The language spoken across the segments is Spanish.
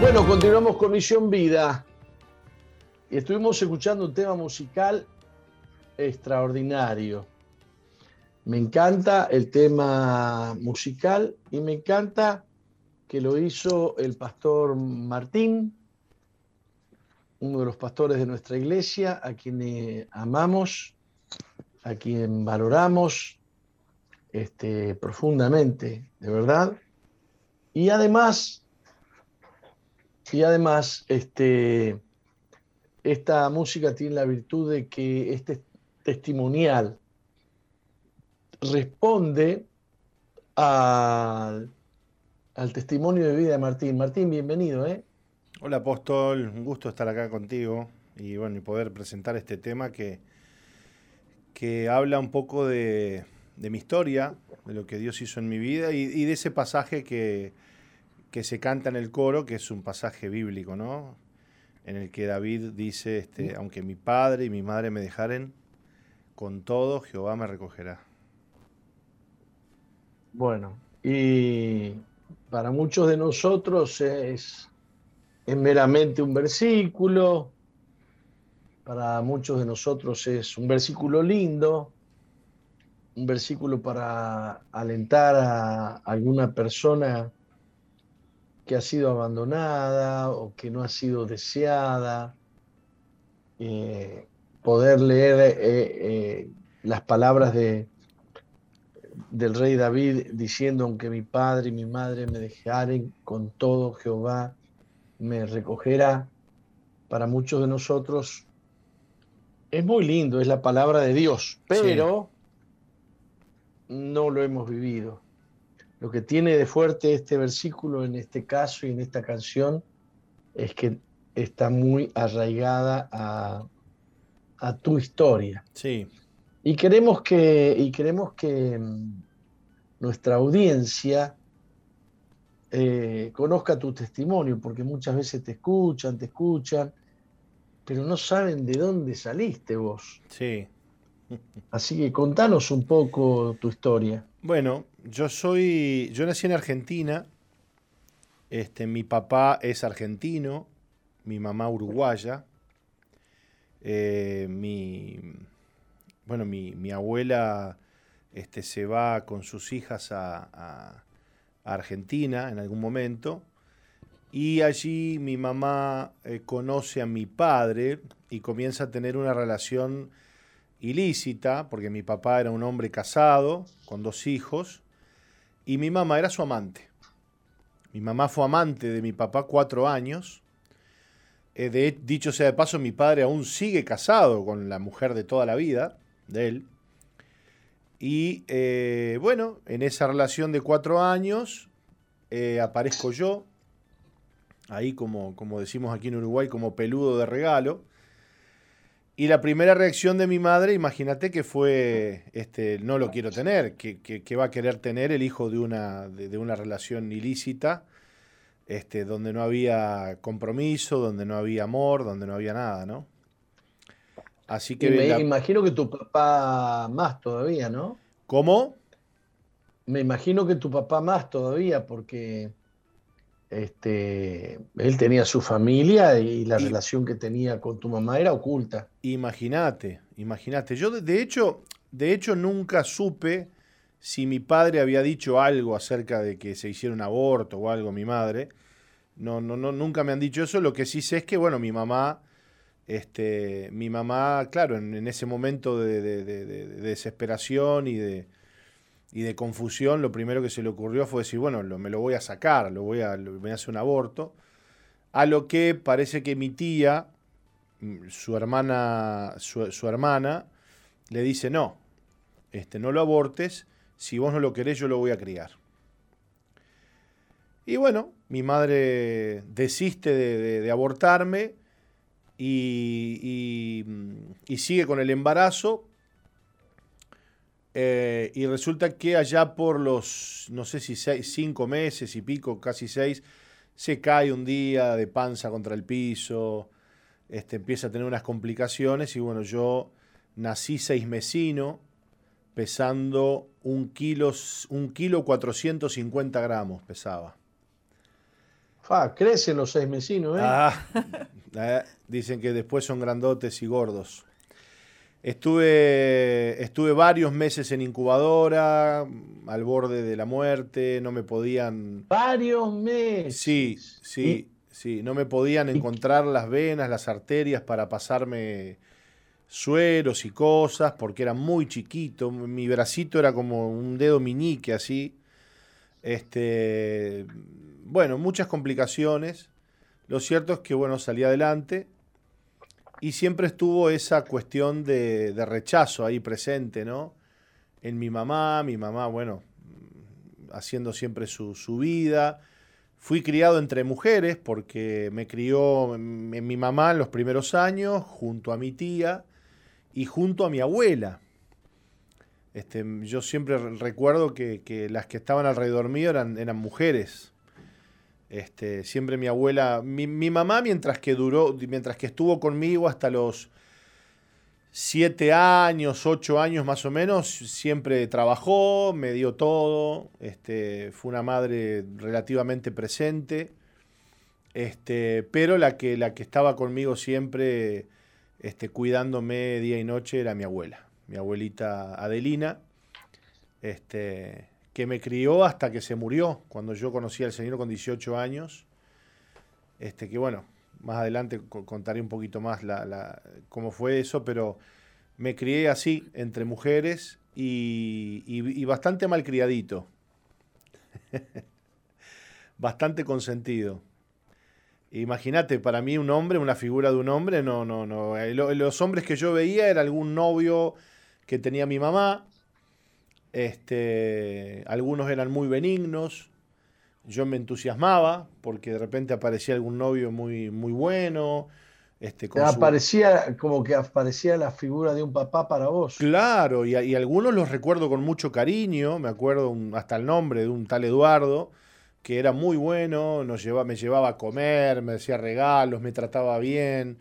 Bueno, continuamos con Misión Vida. Y estuvimos escuchando un tema musical extraordinario. Me encanta el tema musical y me encanta que lo hizo el pastor Martín, uno de los pastores de nuestra iglesia, a quien amamos, a quien valoramos este, profundamente, de verdad. Y además y además, este, esta música tiene la virtud de que este testimonial responde al, testimonio de vida de Martín. Martín, bienvenido, ¿eh? Hola apóstol, un gusto estar acá contigo y bueno, y poder presentar este tema que, que habla un poco de, de mi historia, de lo que Dios hizo en mi vida y de ese pasaje que, que se canta en el coro, que es un pasaje bíblico, ¿no? En el que David dice, este, aunque mi padre y mi madre me dejaren, con todo Jehová me recogerá. Bueno, y para muchos de nosotros es, es meramente un versículo, para muchos de nosotros es un versículo lindo, un versículo para alentar a alguna persona que ha sido abandonada o que no ha sido deseada, eh, poder leer eh, eh, las palabras de, del rey David diciendo, aunque mi padre y mi madre me dejaren, con todo Jehová me recogerá, para muchos de nosotros es muy lindo, es la palabra de Dios, pero no lo hemos vivido. Lo que tiene de fuerte este versículo en este caso y en esta canción es que está muy arraigada a, tu historia. Sí. Y queremos que, y queremos que mm, nuestra audiencia eh, conozca tu testimonio, porque muchas veces te escuchan, te escuchan, pero no saben de dónde saliste vos. Sí. Así que contanos un poco tu historia. Bueno, yo soy, yo nací en Argentina. Este, mi papá es argentino, mi mamá uruguaya. Eh, mi, bueno, mi, abuela este, se va con sus hijas a, Argentina en algún momento. Y allí mi mamá eh, conoce a mi padre y comienza a tener una relación ilícita, porque mi papá era un hombre casado, con dos hijos, y mi mamá era su amante. Mi mamá fue amante de mi papá cuatro años. Eh, dicho sea de paso, mi padre aún sigue casado con la mujer de toda la vida de él. Y eh, bueno, en esa relación de cuatro años eh, aparezco yo, ahí como, como decimos aquí en Uruguay, como peludo de regalo. Y la primera reacción de mi madre, imagínate que fue, este, no lo quiero tener, que, va a querer tener el hijo de una, de, una relación ilícita, este, donde no había compromiso, donde no había amor, donde no había nada, ¿no? Así que... me imagino que tu papá más todavía, ¿no? ¿Cómo? Me imagino que tu papá más todavía, porque este, él tenía su familia y la relación que tenía con tu mamá era oculta. Imagínate, imagínate. Yo de hecho, de hecho nunca supe si mi padre había dicho algo acerca de que se hiciera un aborto o algo mi madre. No, no, no, nunca me han dicho eso. Lo que sí sé es que, bueno, mi mamá, este, mi mamá, claro, en, ese momento de desesperación y de, y de confusión, lo primero que se le ocurrió fue decir, bueno, me lo voy a sacar, lo voy a, voy a hacer un aborto. A lo que parece que mi tía, mm, su hermana, su, hermana, le dice, no, este, no lo abortes, si vos no lo querés, yo lo voy a criar. Y bueno, mi madre desiste de, abortarme y, y, sigue con el embarazo, eh, y resulta que allá por los, no sé si cinco meses y pico, casi seis, se cae un día de panza contra el piso, este, empieza a tener unas complicaciones y bueno, yo nací seis mesino, pesando un kilo, un kilo 450 gramos pesaba. Fa, crecen los seis mesinos, ¿eh? Ah, eh, dicen que después son grandotes y gordos. Estuve, estuve varios meses en incubadora, al borde de la muerte, no me podían... Varios meses. Sí, sí, sí, no me podían encontrar las venas, las arterias para pasarme sueros y cosas, porque era muy chiquito, mi bracito era como un dedo miñique así. Este, bueno, muchas complicaciones. Lo cierto es que, bueno, salí adelante y siempre estuvo esa cuestión de, rechazo ahí presente, ¿no? En mi mamá, mi mamá, bueno, haciendo siempre su, vida. Fui criado entre mujeres porque me crió mi mamá en los primeros años, junto a mi tía y junto a mi abuela. Este, yo siempre recuerdo que, las que estaban alrededor mío eran mujeres. Este, siempre mi abuela, mi, mamá mientras que duró, mientras que estuvo conmigo hasta los siete años, ocho años más o menos, siempre trabajó, me dio todo, este, fue una madre relativamente presente, este, pero la que, la que estaba conmigo siempre este, cuidándome día y noche era mi abuela, mi abuelita Adelina. Este, que me crió hasta que se murió, cuando yo conocí al Señor con 18 años. Este, que bueno, más adelante contaré un poquito más la, cómo fue eso, pero me crié así, entre mujeres y, y, bastante malcriadito. bastante consentido. Imagínate, para mí un hombre, una figura de un hombre, no, no, no. Eh, los hombres que yo veía era algún novio que tenía mi mamá, este, algunos eran muy benignos. Yo me entusiasmaba porque de repente aparecía algún novio muy, muy bueno. Este, aparecía como que aparecía la figura de un papá para vos. Claro, y, algunos los recuerdo con mucho cariño. Me acuerdo hasta el nombre de un tal Eduardo que era muy bueno, nos llevaba, me llevaba a comer, me hacía regalos, me trataba bien.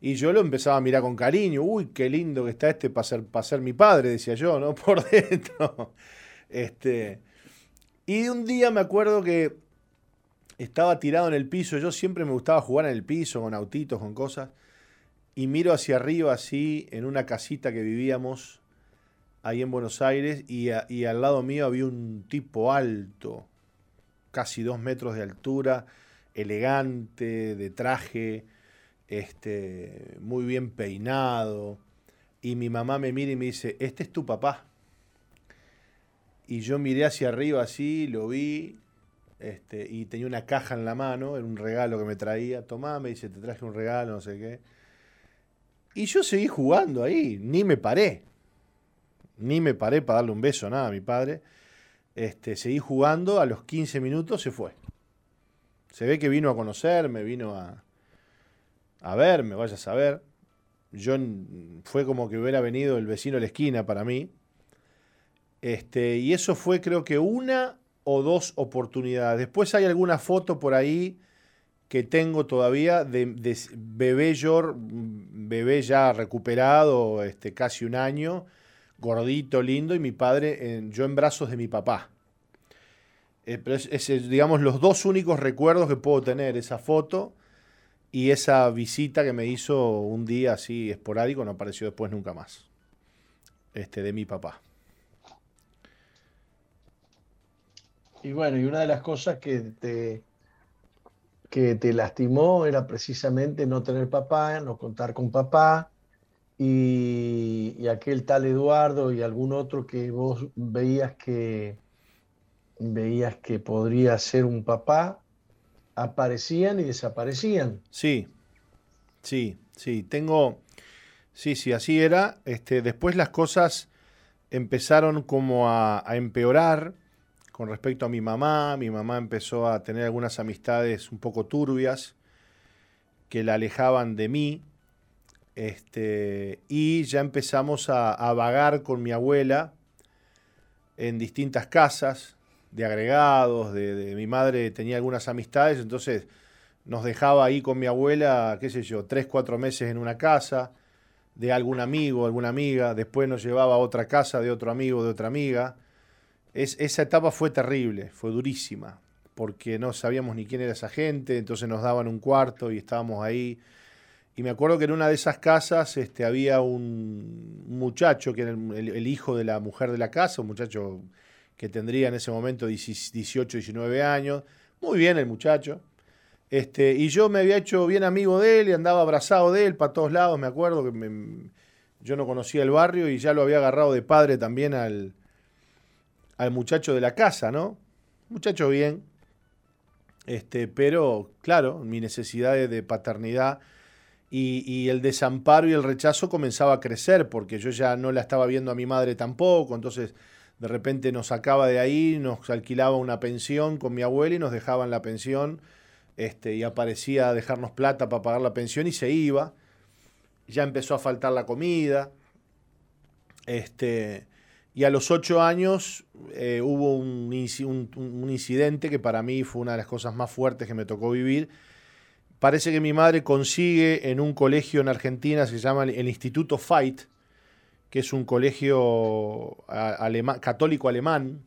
Y yo lo empezaba a mirar con cariño. Uy, qué lindo que está este para ser, para ser mi padre, decía yo, ¿no? Por dentro. Este, y un día me acuerdo que estaba tirado en el piso. Yo siempre me gustaba jugar en el piso, con autitos, con cosas. Y miro hacia arriba, así, en una casita que vivíamos ahí en Buenos Aires. Y, y al lado mío había un tipo alto, casi dos metros de altura, elegante, de traje este, muy bien peinado, y mi mamá me mira y me dice, este es tu papá. Y yo miré hacia arriba así, lo vi, este, y tenía una caja en la mano, era un regalo que me traía, tomá, me dice, te traje un regalo, no sé qué. Y yo seguí jugando ahí, ni me paré, ni me paré para darle un beso, nada a mi padre. Este, seguí jugando, a los 15 minutos se fue. Se ve que vino a conocerme, vino a, a ver, me vaya a saber. Yo fue como que hubiera venido el vecino de la esquina para mí. Este, y eso fue creo que una o dos oportunidades. Después hay alguna foto por ahí que tengo todavía de, bebé, yo, bebé ya recuperado, este, casi un año, gordito, lindo, y mi padre, yo en brazos de mi papá. Eh, es, digamos, los dos únicos recuerdos que puedo tener, esa foto y esa visita que me hizo un día así esporádico no apareció después nunca más. Este, de mi papá. Y bueno, y una de las cosas que te, que te lastimó era precisamente no tener papá, no contar con papá, y, y, aquel tal Eduardo y algún otro que vos veías que veías que podría ser un papá, aparecían y desaparecían. Sí, sí, sí. Tengo. Sí, sí, así era. Este, después las cosas empezaron como a, empeorar con respecto a mi mamá. Mi mamá empezó a tener algunas amistades un poco turbias que la alejaban de mí. Este, y ya empezamos a, a vagar con mi abuela en distintas casas de agregados, de, mi madre tenía algunas amistades, entonces nos dejaba ahí con mi abuela, qué sé yo, tres, cuatro meses en una casa de algún amigo, alguna amiga, después nos llevaba a otra casa de otro amigo, de otra amiga. Es, esa etapa fue terrible, fue durísima, porque no sabíamos ni quién era esa gente, entonces nos daban un cuarto y estábamos ahí. Y me acuerdo que en una de esas casas este, había un muchacho, que era el, hijo de la mujer de la casa, un muchacho que tendría en ese momento 18, 19 años. Muy bien el muchacho. Este, y yo me había hecho bien amigo de él y andaba abrazado de él para todos lados. Me acuerdo que yo no conocía el barrio y ya lo había agarrado de padre también al, al muchacho de la casa, ¿no? Muchacho bien. Este, pero, claro, mi necesidad de, paternidad y, y, el desamparo y el rechazo comenzaba a crecer porque yo ya no la estaba viendo a mi madre tampoco. Entonces, de repente nos sacaba de ahí, nos alquilaba una pensión con mi abuela y nos dejaban la pensión este, y aparecía a dejarnos plata para pagar la pensión y se iba. Ya empezó a faltar la comida. Este, y a los ocho años eh, hubo un, un, incidente que para mí fue una de las cosas más fuertes que me tocó vivir. Parece que mi madre consigue en un colegio en Argentina, se llama el Instituto Fight, que es un colegio católico alemán,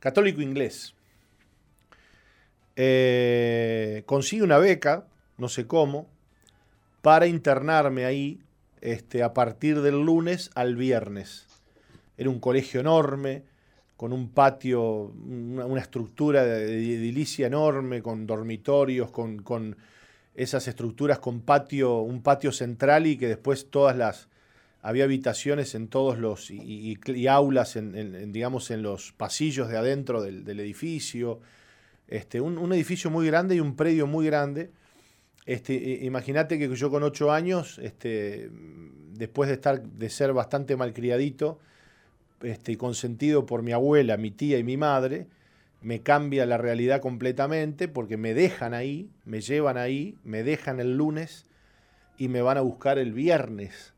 católico inglés, eh, consigue una beca, no sé cómo, para internarme ahí este, a partir del lunes al viernes. Era un colegio enorme, con un patio, una, estructura de, edilicia enorme, con dormitorios, con, con, esas estructuras con patio, un patio central y que después todas las había habitaciones en todos los y, aulas en, digamos en los pasillos de adentro del, edificio este, un, edificio muy grande y un predio muy grande. Este, Imagínate que yo con ocho años, este, después de, estar, de ser bastante malcriadito este, consentido por mi abuela, mi tía y mi madre, me cambia la realidad completamente porque me dejan ahí, me llevan ahí, me dejan el lunes y me van a buscar el viernes.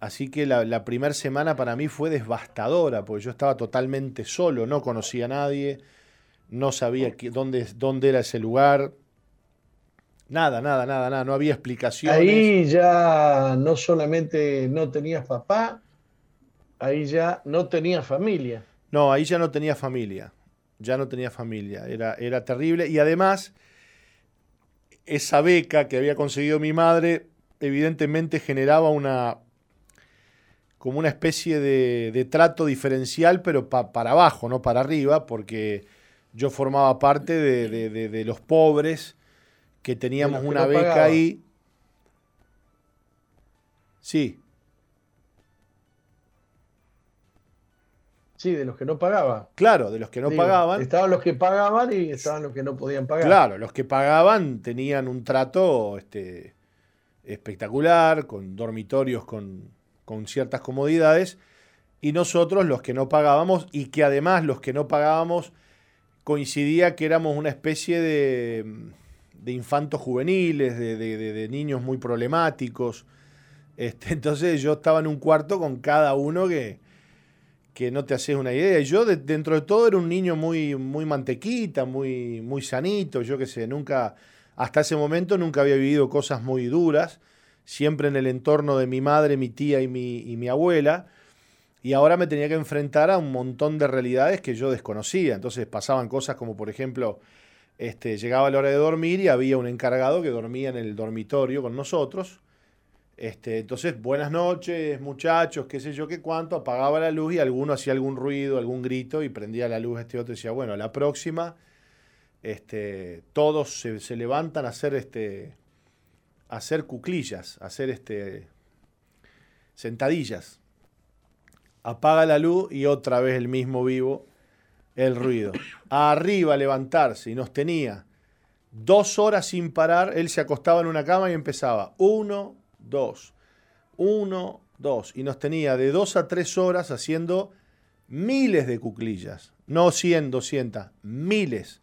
Así que la, la primera semana para mí fue devastadora, porque yo estaba totalmente solo, no conocía a nadie, no sabía dónde, dónde era ese lugar. Nada, nada, nada, nada, no había explicaciones. Ahí ya no solamente no tenías papá, ahí ya no tenía familia. No, ahí ya no tenía familia, ya no tenía familia, era, era terrible. Y además, esa beca que había conseguido mi madre, evidentemente generaba una, como una especie de, trato diferencial, pero para abajo, no para arriba, porque yo formaba parte de, los pobres que teníamos una beca ahí. Sí. Sí, de los que no pagaban. Claro, de los que no pagaban. Estaban los que pagaban y estaban los que no podían pagar. Claro, los que pagaban tenían un trato este, espectacular, con dormitorios con, con ciertas comodidades, y nosotros los que no pagábamos, y que además los que no pagábamos coincidía que éramos una especie de, de infantos juveniles, de, niños muy problemáticos. Este, entonces yo estaba en un cuarto con cada uno que, que no te haces una idea. Yo dentro de todo era un niño muy, muy mantequita, muy, muy sanito, yo qué sé, nunca, hasta ese momento nunca había vivido cosas muy duras, siempre en el entorno de mi madre, mi tía y mi, y mi abuela y ahora me tenía que enfrentar a un montón de realidades que yo desconocía. Entonces pasaban cosas como, por ejemplo, este, llegaba la hora de dormir y había un encargado que dormía en el dormitorio con nosotros. Este, entonces, buenas noches, muchachos, qué sé yo qué cuánto, apagaba la luz y alguno hacía algún ruido, algún grito y prendía la luz este otro decía, bueno, la próxima, este, todos se, levantan a hacer, este, hacer cuclillas, hacer este, sentadillas apaga la luz y otra vez el mismo vivo, el ruido. Arriba levantarse y nos tenía dos horas sin parar, él se acostaba en una cama y empezaba uno, dos, uno, dos, y nos tenía de dos a tres horas haciendo miles de cuclillas, no cien, doscientas, miles.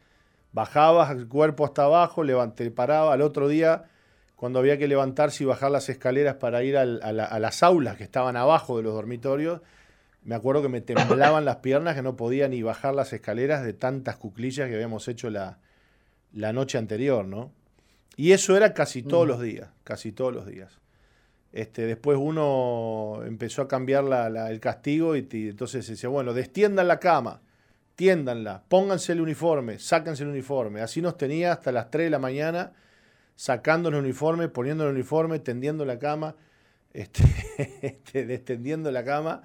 Bajabas el cuerpo hasta abajo, levanté, paraba al otro día cuando había que levantarse y bajar las escaleras para ir a las aulas que estaban abajo de los dormitorios, me acuerdo que me temblaban las piernas, que no podía ni bajar las escaleras de tantas cuclillas que habíamos hecho la, noche anterior, ¿no? Y eso era casi todos los días, casi todos los días. Este, después uno empezó a cambiar el castigo y, entonces decía, bueno, destiendan la cama. tiéndanla, pónganse el uniforme, sáquense el uniforme. Así nos tenía hasta las 3 de la mañana, sacando el uniforme, poniendo el uniforme, tendiendo la cama, este, este, descendiendo la cama.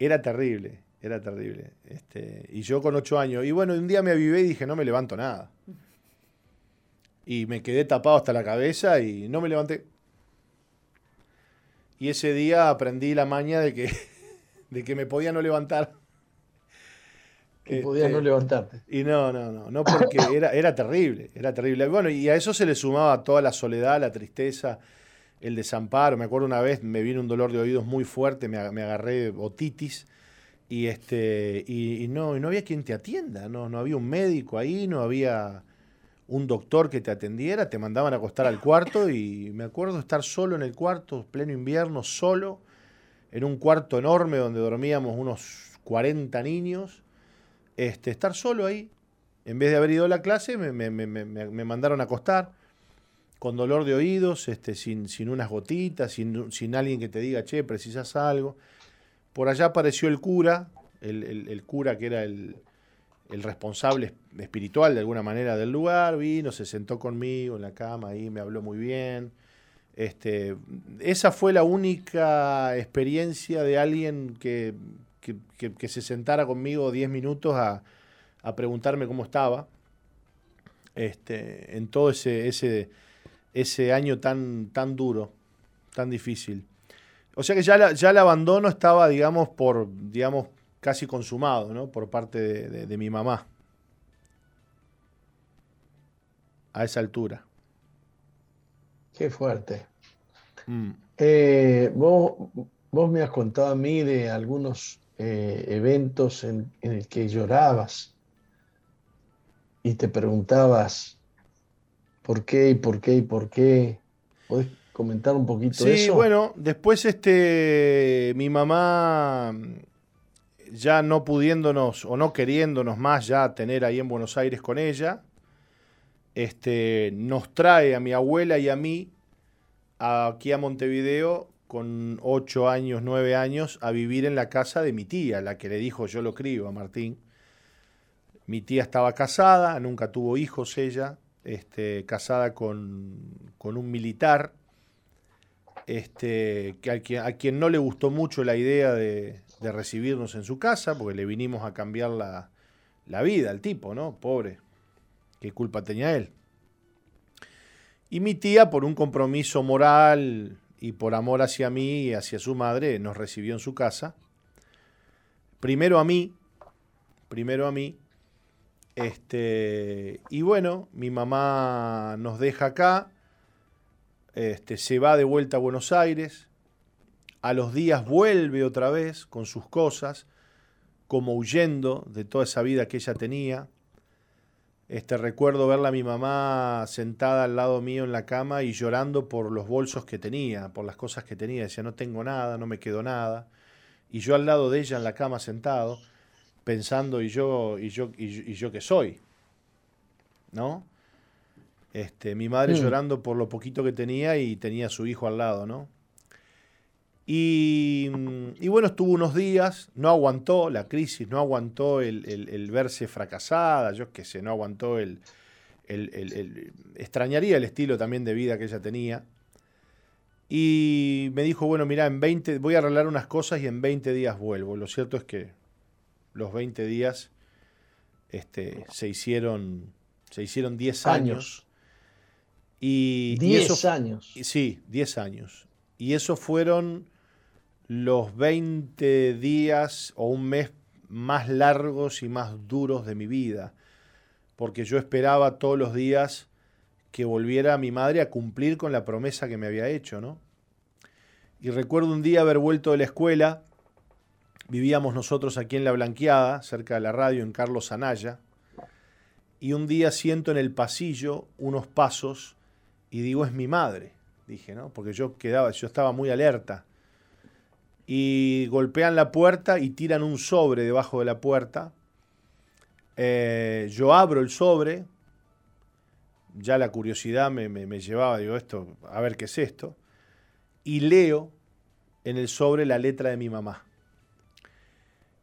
Era terrible, era terrible. Este, y yo con ocho años. Y bueno, un día me avivé y dije, no me levanto nada. Y me quedé tapado hasta la cabeza y no me levanté. Y ese día aprendí la maña de que, de que me podía no levantar. Que podías no este, levantarte. Y no, no, no, no porque era, era terrible, era terrible. Bueno, y a eso se le sumaba toda la soledad, la tristeza, el desamparo. Me acuerdo una vez me vino un dolor de oídos muy fuerte, me, agarré otitis y este y, no, y no había quien te atienda, no, no había un médico ahí, no había un doctor que te atendiera, te mandaban a acostar al cuarto y me acuerdo estar solo en el cuarto, pleno invierno, solo, en un cuarto enorme donde dormíamos unos 40 niños, este, estar solo ahí. En vez de haber ido a la clase, me, mandaron a acostar con dolor de oídos, este, sin, sin unas gotitas, sin, alguien que te diga, che, precisas algo. Por allá apareció el cura, el cura que era el, el responsable espiritual de alguna manera del lugar, vino, se sentó conmigo en la cama ahí, me habló muy bien. Este, esa fue la única experiencia de alguien que, que, se sentara conmigo 10 minutos a, a, preguntarme cómo estaba. Este, en todo ese, ese, ese año tan, tan duro, tan difícil. O sea que ya, ya el abandono estaba, digamos, por, digamos, casi consumado ¿no? por parte de, mi mamá. A esa altura. Qué fuerte. Mm. Eh, vos, me has contado a mí de algunos eh, eventos en, en el que llorabas y te preguntabas por qué y por qué y por qué. ¿Podés comentar un poquito de eso? Sí, bueno, después este, mi mamá ya no pudiéndonos o no queriéndonos más ya tener ahí en Buenos Aires con ella, este, nos trae a mi abuela y a mí aquí a Montevideo con ocho años, nueve años, a vivir en la casa de mi tía, la que le dijo yo lo crío a Martín. Mi tía estaba casada, nunca tuvo hijos ella, este, casada con, con un militar, este, que a, quien, a quien no le gustó mucho la idea de, de recibirnos en su casa, porque le vinimos a cambiar la, vida al tipo, ¿no? Pobre. ¿Qué culpa tenía él? Y mi tía, por un compromiso moral y por amor hacia mí y hacia su madre, nos recibió en su casa. Primero a mí, primero a mí. Este, y bueno, mi mamá nos deja acá, este, se va de vuelta a Buenos Aires, a los días vuelve otra vez con sus cosas, como huyendo de toda esa vida que ella tenía. Este, recuerdo verla a mi mamá sentada al lado mío en la cama y llorando por los bolsos que tenía, por las cosas que tenía. Decía, no tengo nada, no me quedó nada. Y yo al lado de ella en la cama sentado, pensando, ¿y yo, y yo, y yo, qué soy? ¿No? Este, mi madre mm. llorando por lo poquito que tenía y tenía a su hijo al lado, ¿no? Y, bueno, estuvo unos días, no aguantó la crisis, no aguantó el, verse fracasada, yo qué sé, no aguantó el, extrañaría el estilo también de vida que ella tenía. Y me dijo, bueno, mira, en 20, voy a arreglar unas cosas y en 20 días vuelvo. Lo cierto es que los 20 días este, se hicieron se hicieron 10 años. Y, 10 años. Sí, 10 años. Y eso fueron los 20 días o un mes más largos y más duros de mi vida, porque yo esperaba todos los días que volviera mi madre a cumplir con la promesa que me había hecho, ¿no? Y recuerdo un día haber vuelto de la escuela, vivíamos nosotros aquí en La Blanqueada, cerca de la radio, en Carlos Anaya, y un día siento en el pasillo unos pasos y digo, es mi madre, dije, ¿no? Porque yo quedaba, yo estaba muy alerta y golpean la puerta y tiran un sobre debajo de la puerta. Eh, yo abro el sobre, ya la curiosidad me, me, llevaba, digo, esto, a ver qué es esto, y leo en el sobre la letra de mi mamá.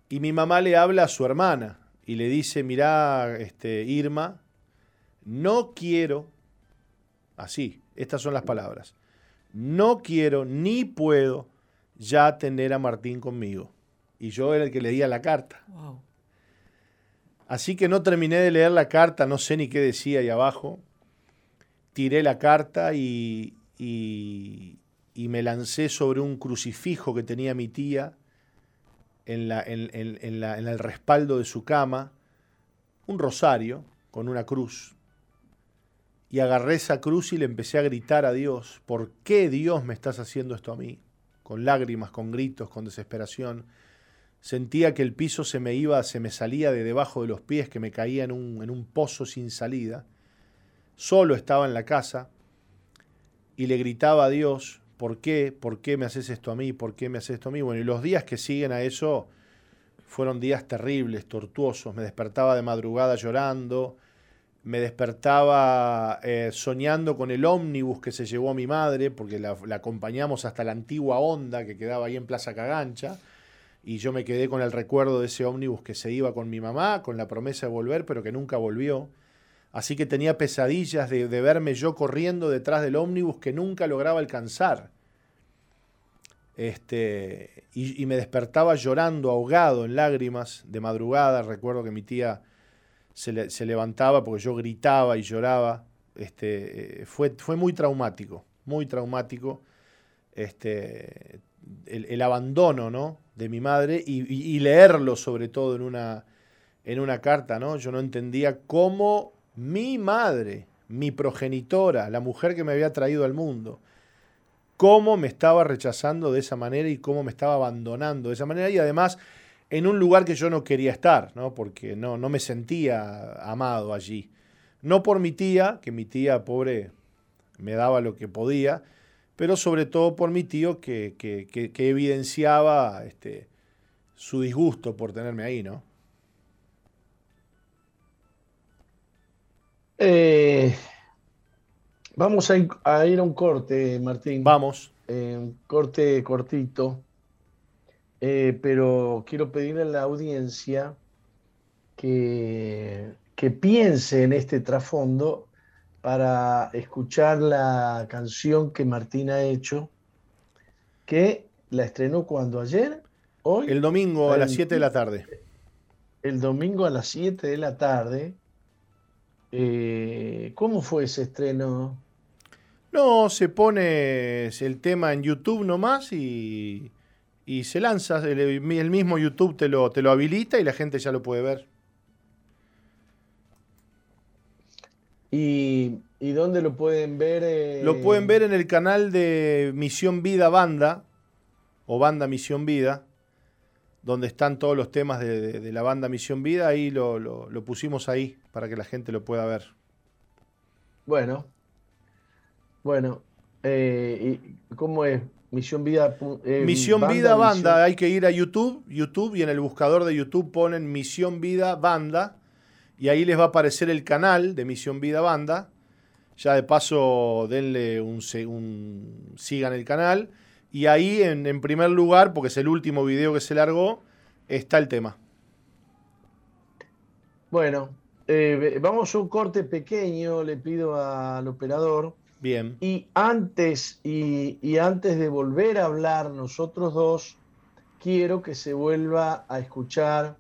Y mi mamá le habla a su hermana y le dice, mirá, este, Irma, no quiero, así, estas son las palabras, no quiero ni puedo ya tener a Martín conmigo. Y yo era el que leía la carta. Así que no terminé de leer la carta, no sé ni qué decía ahí abajo. Tiré la carta y, y, me lancé sobre un crucifijo que tenía mi tía en, la, en, en el respaldo de su cama, un rosario con una cruz. Y agarré esa cruz y le empecé a gritar a Dios, ¿por qué Dios me estás haciendo esto a mí? Con lágrimas, con gritos, con desesperación. Sentía que el piso se me iba, se me salía de debajo de los pies, que me caía en un, en un pozo sin salida. Solo estaba en la casa y le gritaba a Dios, ¿por qué? ¿Por qué me haces esto a mí? ¿Por qué me haces esto a mí? Bueno, y los días que siguen a eso fueron días terribles, tortuosos. Me despertaba de madrugada llorando, me despertaba eh, soñando con el ómnibus que se llevó a mi madre, porque la, acompañamos hasta la antigua Honda que quedaba ahí en Plaza Cagancha y yo me quedé con el recuerdo de ese ómnibus que se iba con mi mamá, con la promesa de volver, pero que nunca volvió. Así que tenía pesadillas de, verme yo corriendo detrás del ómnibus que nunca lograba alcanzar. Este, y, me despertaba llorando, ahogado en lágrimas, de madrugada. Recuerdo que mi tía se, levantaba porque yo gritaba y lloraba. Este, fue, fue muy traumático, muy traumático. Este, el, abandono ¿no? de mi madre y, leerlo sobre todo en una, en una carta. ¿no? Yo no entendía cómo mi madre, mi progenitora, la mujer que me había traído al mundo, cómo me estaba rechazando de esa manera y cómo me estaba abandonando de esa manera y además en un lugar que yo no quería estar, ¿no? porque no, no me sentía amado allí. No por mi tía, que mi tía pobre me daba lo que podía, pero sobre todo por mi tío que, evidenciaba este, su disgusto por tenerme ahí, ¿no? Eh, vamos a, ir a un corte, Martín. Vamos. Eh, un corte cortito, eh, pero quiero pedirle a la audiencia que, que piense en este trasfondo para escuchar la canción que Martín ha hecho, que la estrenó cuando ayer, hoy. El domingo a las 7 de la tarde. El domingo a las 7 de la tarde. Eh, ¿Cómo fue ese estreno? No, se pone el tema en YouTube nomás y, y se lanza. El, el, mismo YouTube te lo, te lo habilita y la gente ya lo puede ver. ¿Y, dónde lo pueden ver? Eh? Lo pueden ver en el canal de Misión Vida Banda, o Banda Misión Vida, donde están todos los temas de, la banda Misión Vida. Ahí lo, pusimos ahí para que la gente lo pueda ver. Bueno, bueno, eh, ¿y ¿cómo es? Misión Vida. Eh, Misión Vida Banda, hay que ir a YouTube, YouTube y en el buscador de YouTube ponen Misión Vida Banda y ahí les va a aparecer el canal de Misión Vida Banda. Ya de paso denle un, sigan el canal. Y ahí en, primer lugar, porque es el último video que se largó, está el tema. Bueno, eh, vamos a un corte pequeño, le pido al operador. Bien. Y antes, y, y antes de volver a hablar nosotros dos, quiero que se vuelva a escuchar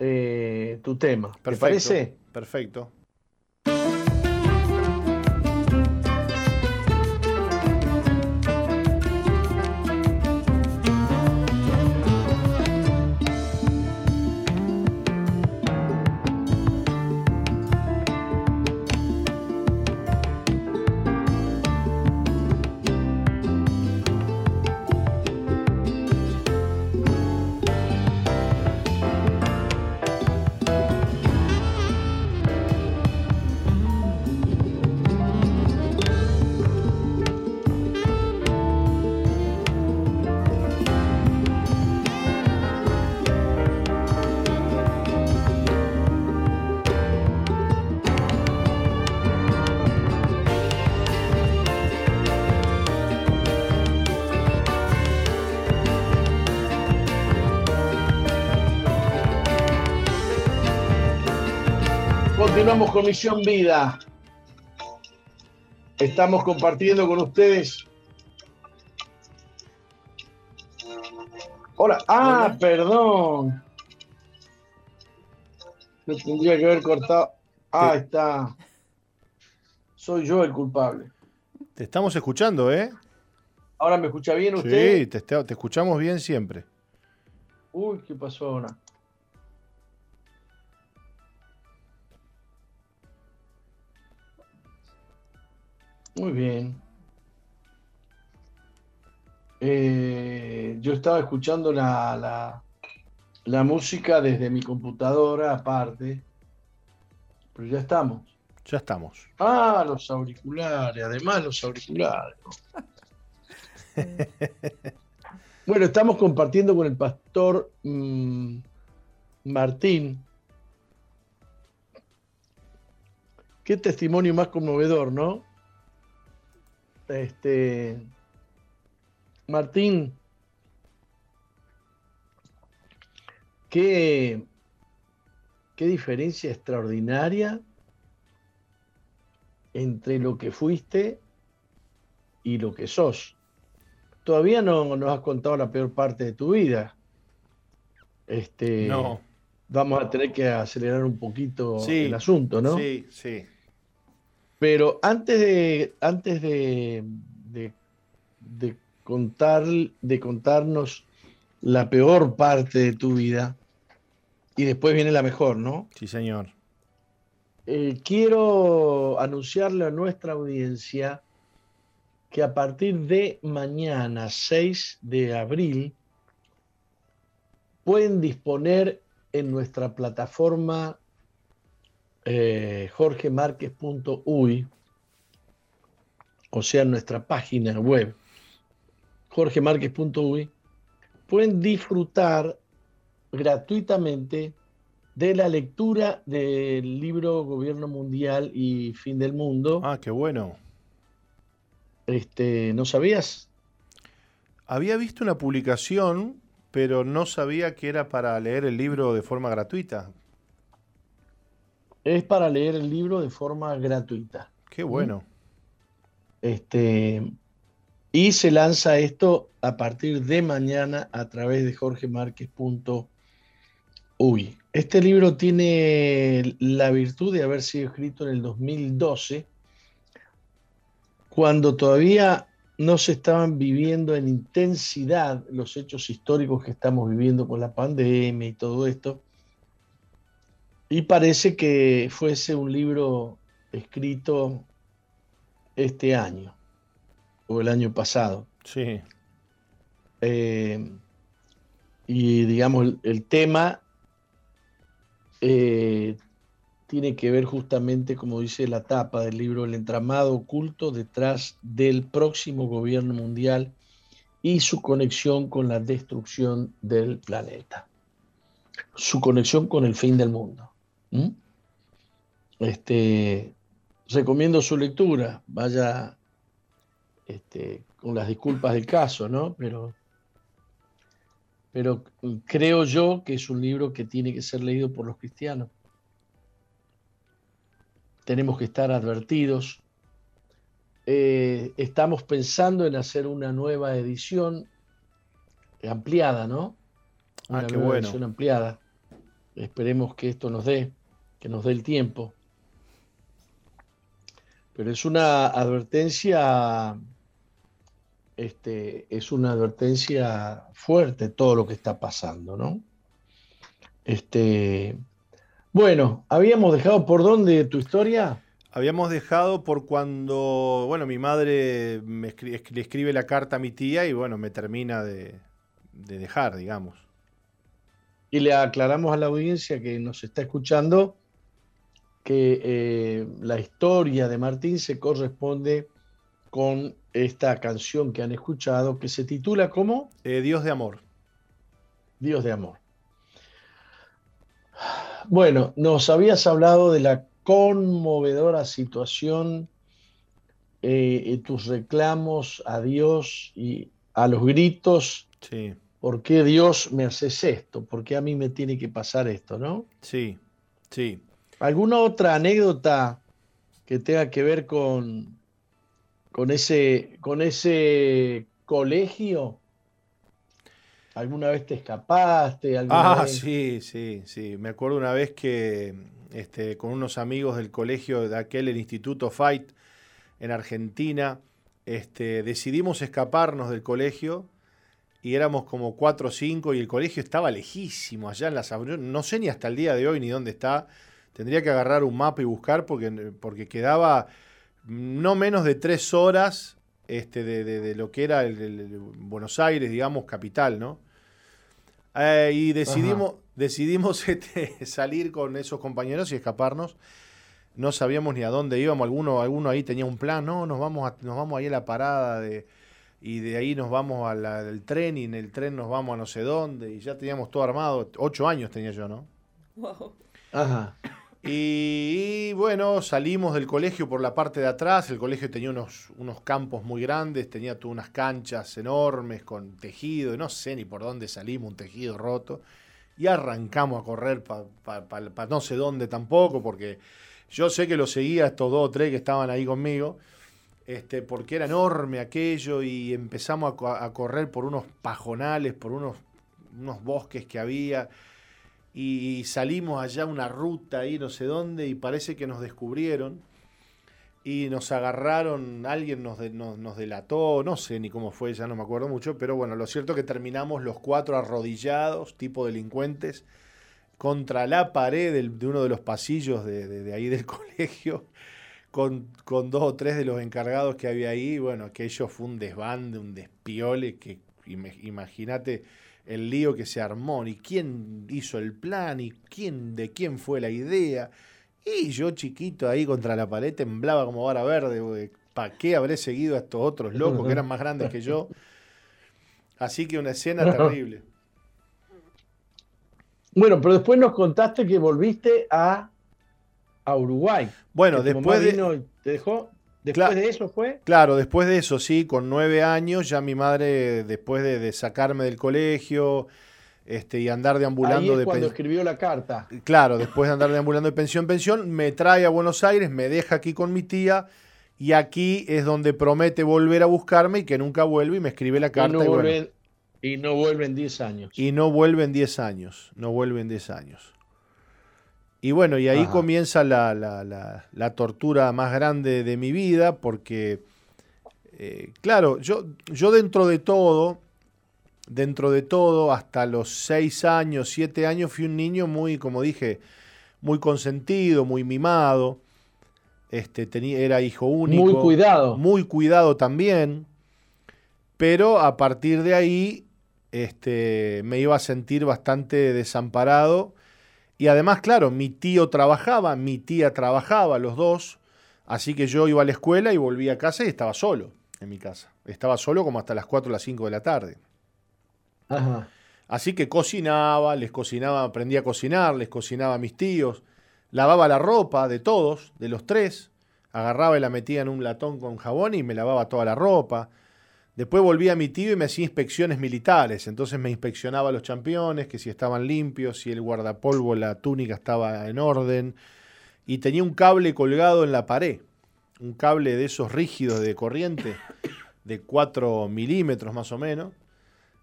eh, tu tema. ¿Te parece? Perfecto. Continuamos con Misión Vida. Estamos compartiendo con ustedes. Hola. Ah, perdón. Yo tendría que haber cortado. Ah, está. Soy yo el culpable. Te estamos escuchando, ¿eh? ¿Ahora me escucha bien usted? Sí, te, te escuchamos bien siempre. Uy, ¿qué pasó ahora? Muy bien. Eh, yo estaba escuchando la, la, música desde mi computadora aparte, pero ya estamos. Ya estamos. Ah, los auriculares, además los auriculares. bueno, estamos compartiendo con el pastor mm, Martín. Qué testimonio más conmovedor, ¿no? Este, Martín, qué, qué diferencia extraordinaria entre lo que fuiste y lo que sos. Todavía no nos has contado la peor parte de tu vida. Este, no. Vamos a tener que acelerar un poquito el asunto, ¿no? Sí, sí. Pero antes de, antes de, de, contar, de contarnos la peor parte de tu vida, y después viene la mejor, ¿no? Sí, señor. Eh, quiero anunciarle a nuestra audiencia que a partir de mañana, 6 de abril, pueden disponer en nuestra plataforma eh, jorgemarquez.uy, o sea, nuestra página web, jorgemarquez.uy, pueden disfrutar gratuitamente de la lectura del libro Gobierno Mundial y Fin del Mundo. Ah, qué bueno. Este, ¿No sabías? Había visto una publicación, pero no sabía que era para leer el libro de forma gratuita. Es para leer el libro de forma gratuita. Qué bueno. Este, y se lanza esto a partir de mañana a través de jorgemarquez.uy. Este libro tiene la virtud de haber sido escrito en el 2012, cuando todavía no se estaban viviendo en intensidad los hechos históricos que estamos viviendo con la pandemia y todo esto. Y parece que fuese un libro escrito este año o el año pasado. Sí. Eh, y digamos, el, tema eh, tiene que ver justamente, como dice la tapa del libro, el entramado oculto detrás del próximo gobierno mundial y su conexión con la destrucción del planeta, su conexión con el fin del mundo. ¿Mm? Este, recomiendo su lectura, vaya este, con las disculpas del caso, ¿no? Pero, pero creo yo que es un libro que tiene que ser leído por los cristianos. Tenemos que estar advertidos. Eh, estamos pensando en hacer una nueva edición ampliada, ¿no? Ah, qué bueno. edición ampliada. Esperemos que esto nos dé que nos dé el tiempo. Pero es una advertencia, este, es una advertencia fuerte todo lo que está pasando, ¿no? Este, bueno, habíamos dejado por dónde tu historia. Habíamos dejado por cuando, bueno, mi madre me escribe, le escribe la carta a mi tía y bueno, me termina de, de dejar, digamos. Y le aclaramos a la audiencia que nos está escuchando que eh, la historia de Martín se corresponde con esta canción que han escuchado que se titula ¿cómo? Eh, Dios de Amor. Dios de Amor. Bueno, nos habías hablado de la conmovedora situación, eh, tus reclamos a Dios y a los gritos. Sí. ¿Por qué Dios me haces esto? ¿Por qué a mí me tiene que pasar esto, no? Sí, sí. ¿Alguna otra anécdota que tenga que ver con, con, ese, con ese colegio? ¿Alguna vez te escapaste? ah, sí, sí, sí. Me acuerdo una vez que este, con unos amigos del colegio de aquel, el Instituto Fight en Argentina, este, decidimos escaparnos del colegio y éramos como cuatro o cinco y el colegio estaba lejísimo allá en las no sé ni hasta el día de hoy ni dónde está tendría que agarrar un mapa y buscar porque, porque quedaba no menos de tres horas este, de, lo que era el, Buenos Aires digamos capital no eh, y decidimos decidimos este, salir con esos compañeros y escaparnos no sabíamos ni a dónde íbamos alguno alguno ahí tenía un plan no nos vamos nos vamos ahí a la parada de y de ahí nos vamos al tren y en el tren nos vamos a no sé dónde y ya teníamos todo armado. Ocho años tenía yo, ¿no? Wow. Ajá. Y, bueno, salimos del colegio por la parte de atrás. El colegio tenía unos, unos campos muy grandes, tenía unas canchas enormes con tejido. No sé ni por dónde salimos, un tejido roto. Y arrancamos a correr para no sé dónde tampoco, porque yo sé que lo seguía estos dos o tres que estaban ahí conmigo este, porque era enorme aquello y empezamos a, correr por unos pajonales, por unos, unos bosques que había y salimos allá una ruta ahí no sé dónde y parece que nos descubrieron y nos agarraron, alguien nos, nos, delató, no sé ni cómo fue, ya no me acuerdo mucho, pero bueno, lo cierto es que terminamos los cuatro arrodillados, tipo delincuentes, contra la pared de uno de los pasillos de ahí del colegio con, dos o tres de los encargados que había ahí, bueno, aquello fue un desbande, un despiole, que imagínate el lío que se armó, y quién hizo el plan, y quién, de quién fue la idea. Y yo chiquito ahí contra la pared temblaba como vara verde, ¿para qué habré seguido a estos otros locos que eran más grandes que yo? Así que una escena terrible. Bueno, pero después nos contaste que volviste a a Uruguay. Bueno, después de... ¿Te dejó? ¿Después de eso fue? Claro, después de eso, sí, con nueve años, ya mi madre, después de, sacarme del colegio este, y andar deambulando Ahí de cuando escribió la carta. Claro, después de andar deambulando de pensión en pensión, me trae a Buenos Aires, me deja aquí con mi tía y aquí es donde promete volver a buscarme y que nunca vuelve y me escribe la carta. Y no, vuelve, y no vuelven 10 años. Y no vuelven 10 años, no vuelven 10 años. Y bueno, y ahí comienza la, la, tortura más grande de mi vida, porque, eh, claro, yo, yo dentro de todo, dentro de todo, hasta los seis años, siete años, fui un niño muy, como dije, muy consentido, muy mimado. Este, tenía, era hijo único. Muy cuidado. Muy cuidado también. Pero a partir de ahí este, me iba a sentir bastante desamparado y además, claro, mi tío trabajaba, mi tía trabajaba, los dos. Así que yo iba a la escuela y volvía a casa y estaba solo en mi casa. Estaba solo como hasta las 4 o las 5 de la tarde. Así que cocinaba, les cocinaba, aprendí a cocinar, les cocinaba a mis tíos, lavaba la ropa de todos, de los tres, agarraba y la metía en un latón con jabón y me lavaba toda la ropa. Después volví a mi tío y me hacía inspecciones militares. Entonces me inspeccionaba los championes, que si estaban limpios, si el guardapolvo, la túnica estaba en orden. Y tenía un cable colgado en la pared. Un cable de esos rígidos de corriente, de 4 milímetros más o menos.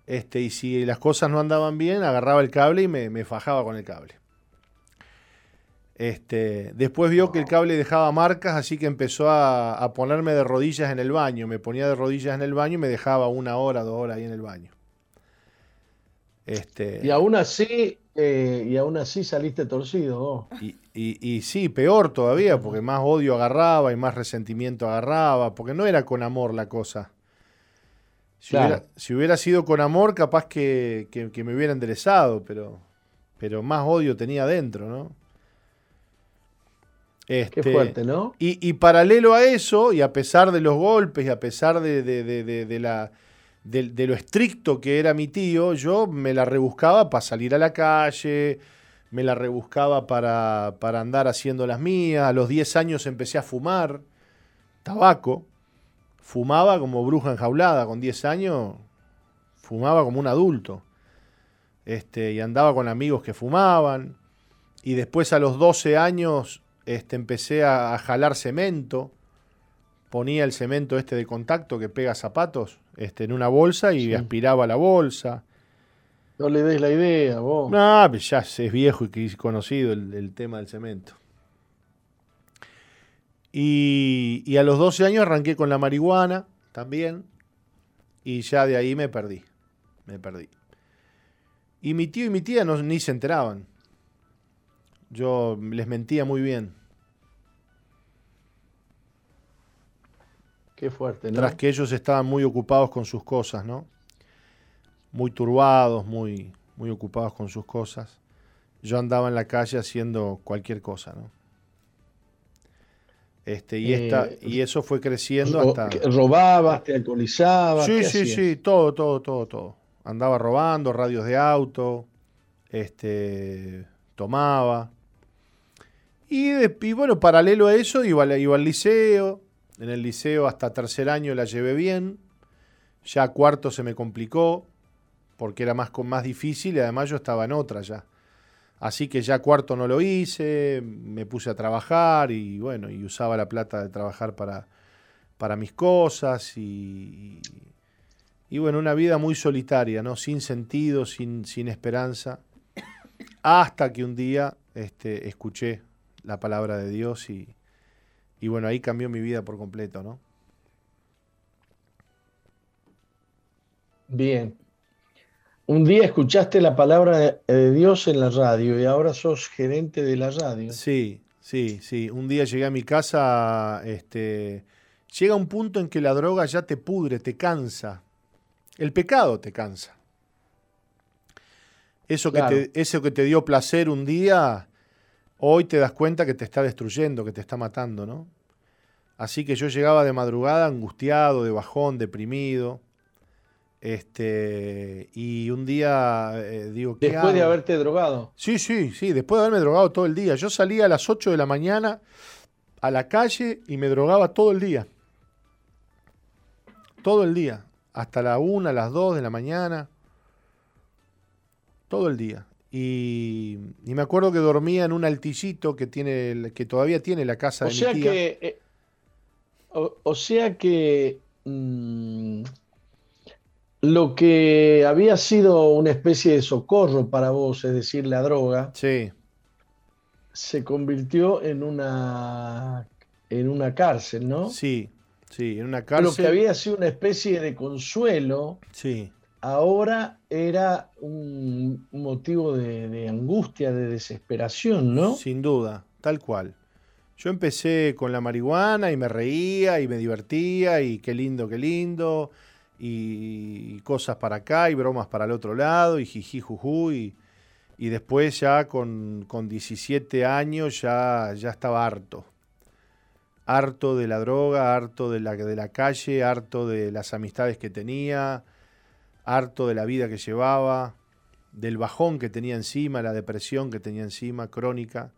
Este, y si las cosas no andaban bien, agarraba el cable y me, me fajaba con el cable. Este, después vio que el cable dejaba marcas, así que empezó a, ponerme de rodillas en el baño. Me ponía de rodillas en el baño y me dejaba una hora, dos horas ahí en el baño. Este, y aún así, eh, y aún así saliste torcido. Y, y, sí, peor todavía, porque más odio agarraba y más resentimiento agarraba, porque no era con amor la cosa. Si, hubiera, sido con amor, capaz que, que, me hubiera enderezado, pero, pero más odio tenía adentro, ¿no? Este, Qué fuerte, ¿no? Y, paralelo a eso, y a pesar de los golpes y a pesar de, la, de, lo estricto que era mi tío, yo me la rebuscaba para salir a la calle, me la rebuscaba para, para andar haciendo las mías. A los 10 años empecé a fumar tabaco. Fumaba como bruja enjaulada. Con 10 años fumaba como un adulto. Este, y andaba con amigos que fumaban. Y después a los 12 años este, empecé a, jalar cemento. Ponía el cemento este de contacto que pega zapatos este, en una bolsa y aspiraba la bolsa. No le des la idea, vos. No, pues ya es viejo y conocido el, tema del cemento. Y, y, a los 12 años arranqué con la marihuana también. Y ya de ahí me perdí. Me perdí. Y mi tío y mi tía no, ni se enteraban. Yo les mentía muy bien. Qué fuerte, ¿no? Tras que ellos estaban muy ocupados con sus cosas, ¿no? Muy turbados, muy, muy ocupados con sus cosas. Yo andaba en la calle haciendo cualquier cosa, ¿no? Este, y, esta, eh, y eso fue creciendo hasta. ¿Robabas, te alcoholizabas? Sí, sí, sí, todo, todo, todo, todo. Andaba robando radios de auto, este, tomaba. Y, y bueno, paralelo a eso, iba, al liceo. En el liceo hasta tercer año la llevé bien. Ya cuarto se me complicó, porque era más, más difícil y además yo estaba en otra ya. Así que ya cuarto no lo hice, me puse a trabajar y bueno, y usaba la plata de trabajar para, para mis cosas y, y, bueno, una vida muy solitaria, ¿no? Sin sentido, sin, sin esperanza, hasta que un día este, escuché la palabra de Dios y, y bueno, ahí cambió mi vida por completo, ¿no? Bien. Un día escuchaste la palabra de Dios en la radio y ahora sos gerente de la radio. Sí, sí, sí. Un día llegué a mi casa, este, llega un punto en que la droga ya te pudre, te cansa. El pecado te cansa. Eso, que te, eso que te dio placer un día, hoy te das cuenta que te está destruyendo, que te está matando, ¿no? Así que yo llegaba de madrugada angustiado, de bajón, deprimido. Este, y un día eh, digo, ¿qué Después de haberte drogado. Sí, sí, sí, después de haberme drogado todo el día. Yo salía a las 8 de la mañana a la calle y me drogaba todo el día. Todo el día. Hasta la 1, las 2 de la mañana. Todo el día. Y, me acuerdo que dormía en un altillito que, tiene, que todavía tiene la casa o de sea mi tía. Que, eh, o, sea que... Mm, lo que había sido una especie de socorro para vos, es decir, la droga, sí. se convirtió en una, en una cárcel, ¿no? Sí, sí, en una cárcel. Lo que había sido una especie de consuelo, sí. ahora era un motivo de, angustia, de desesperación, ¿no? Sin duda, tal cual. Yo empecé con la marihuana y me reía y me divertía y qué lindo, qué lindo y cosas para acá y bromas para el otro lado y jiji juju y, y después ya con, con 17 años ya, ya estaba harto. Harto de la droga, harto de la, de la calle, harto de las amistades que tenía, harto de la vida que llevaba, del bajón que tenía encima, la depresión que tenía encima, crónica.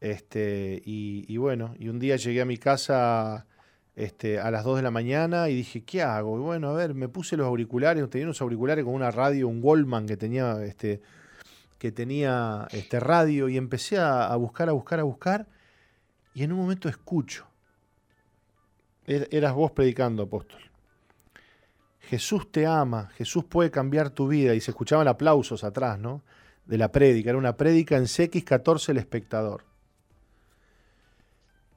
Este, y, y bueno, y un día llegué a mi casa este, a las 2 de la mañana y dije, ¿qué hago? Y bueno, a ver, me puse los auriculares, tenía unos auriculares con una radio, un Goldman que tenía, este, que tenía este, radio y empecé a, buscar, a buscar, a buscar y en un momento escucho. Er, eras vos predicando, apóstol. Jesús te ama, Jesús puede cambiar tu vida. Y se escuchaban aplausos atrás, ¿no? De la prédica. Era una prédica en CX14 el espectador.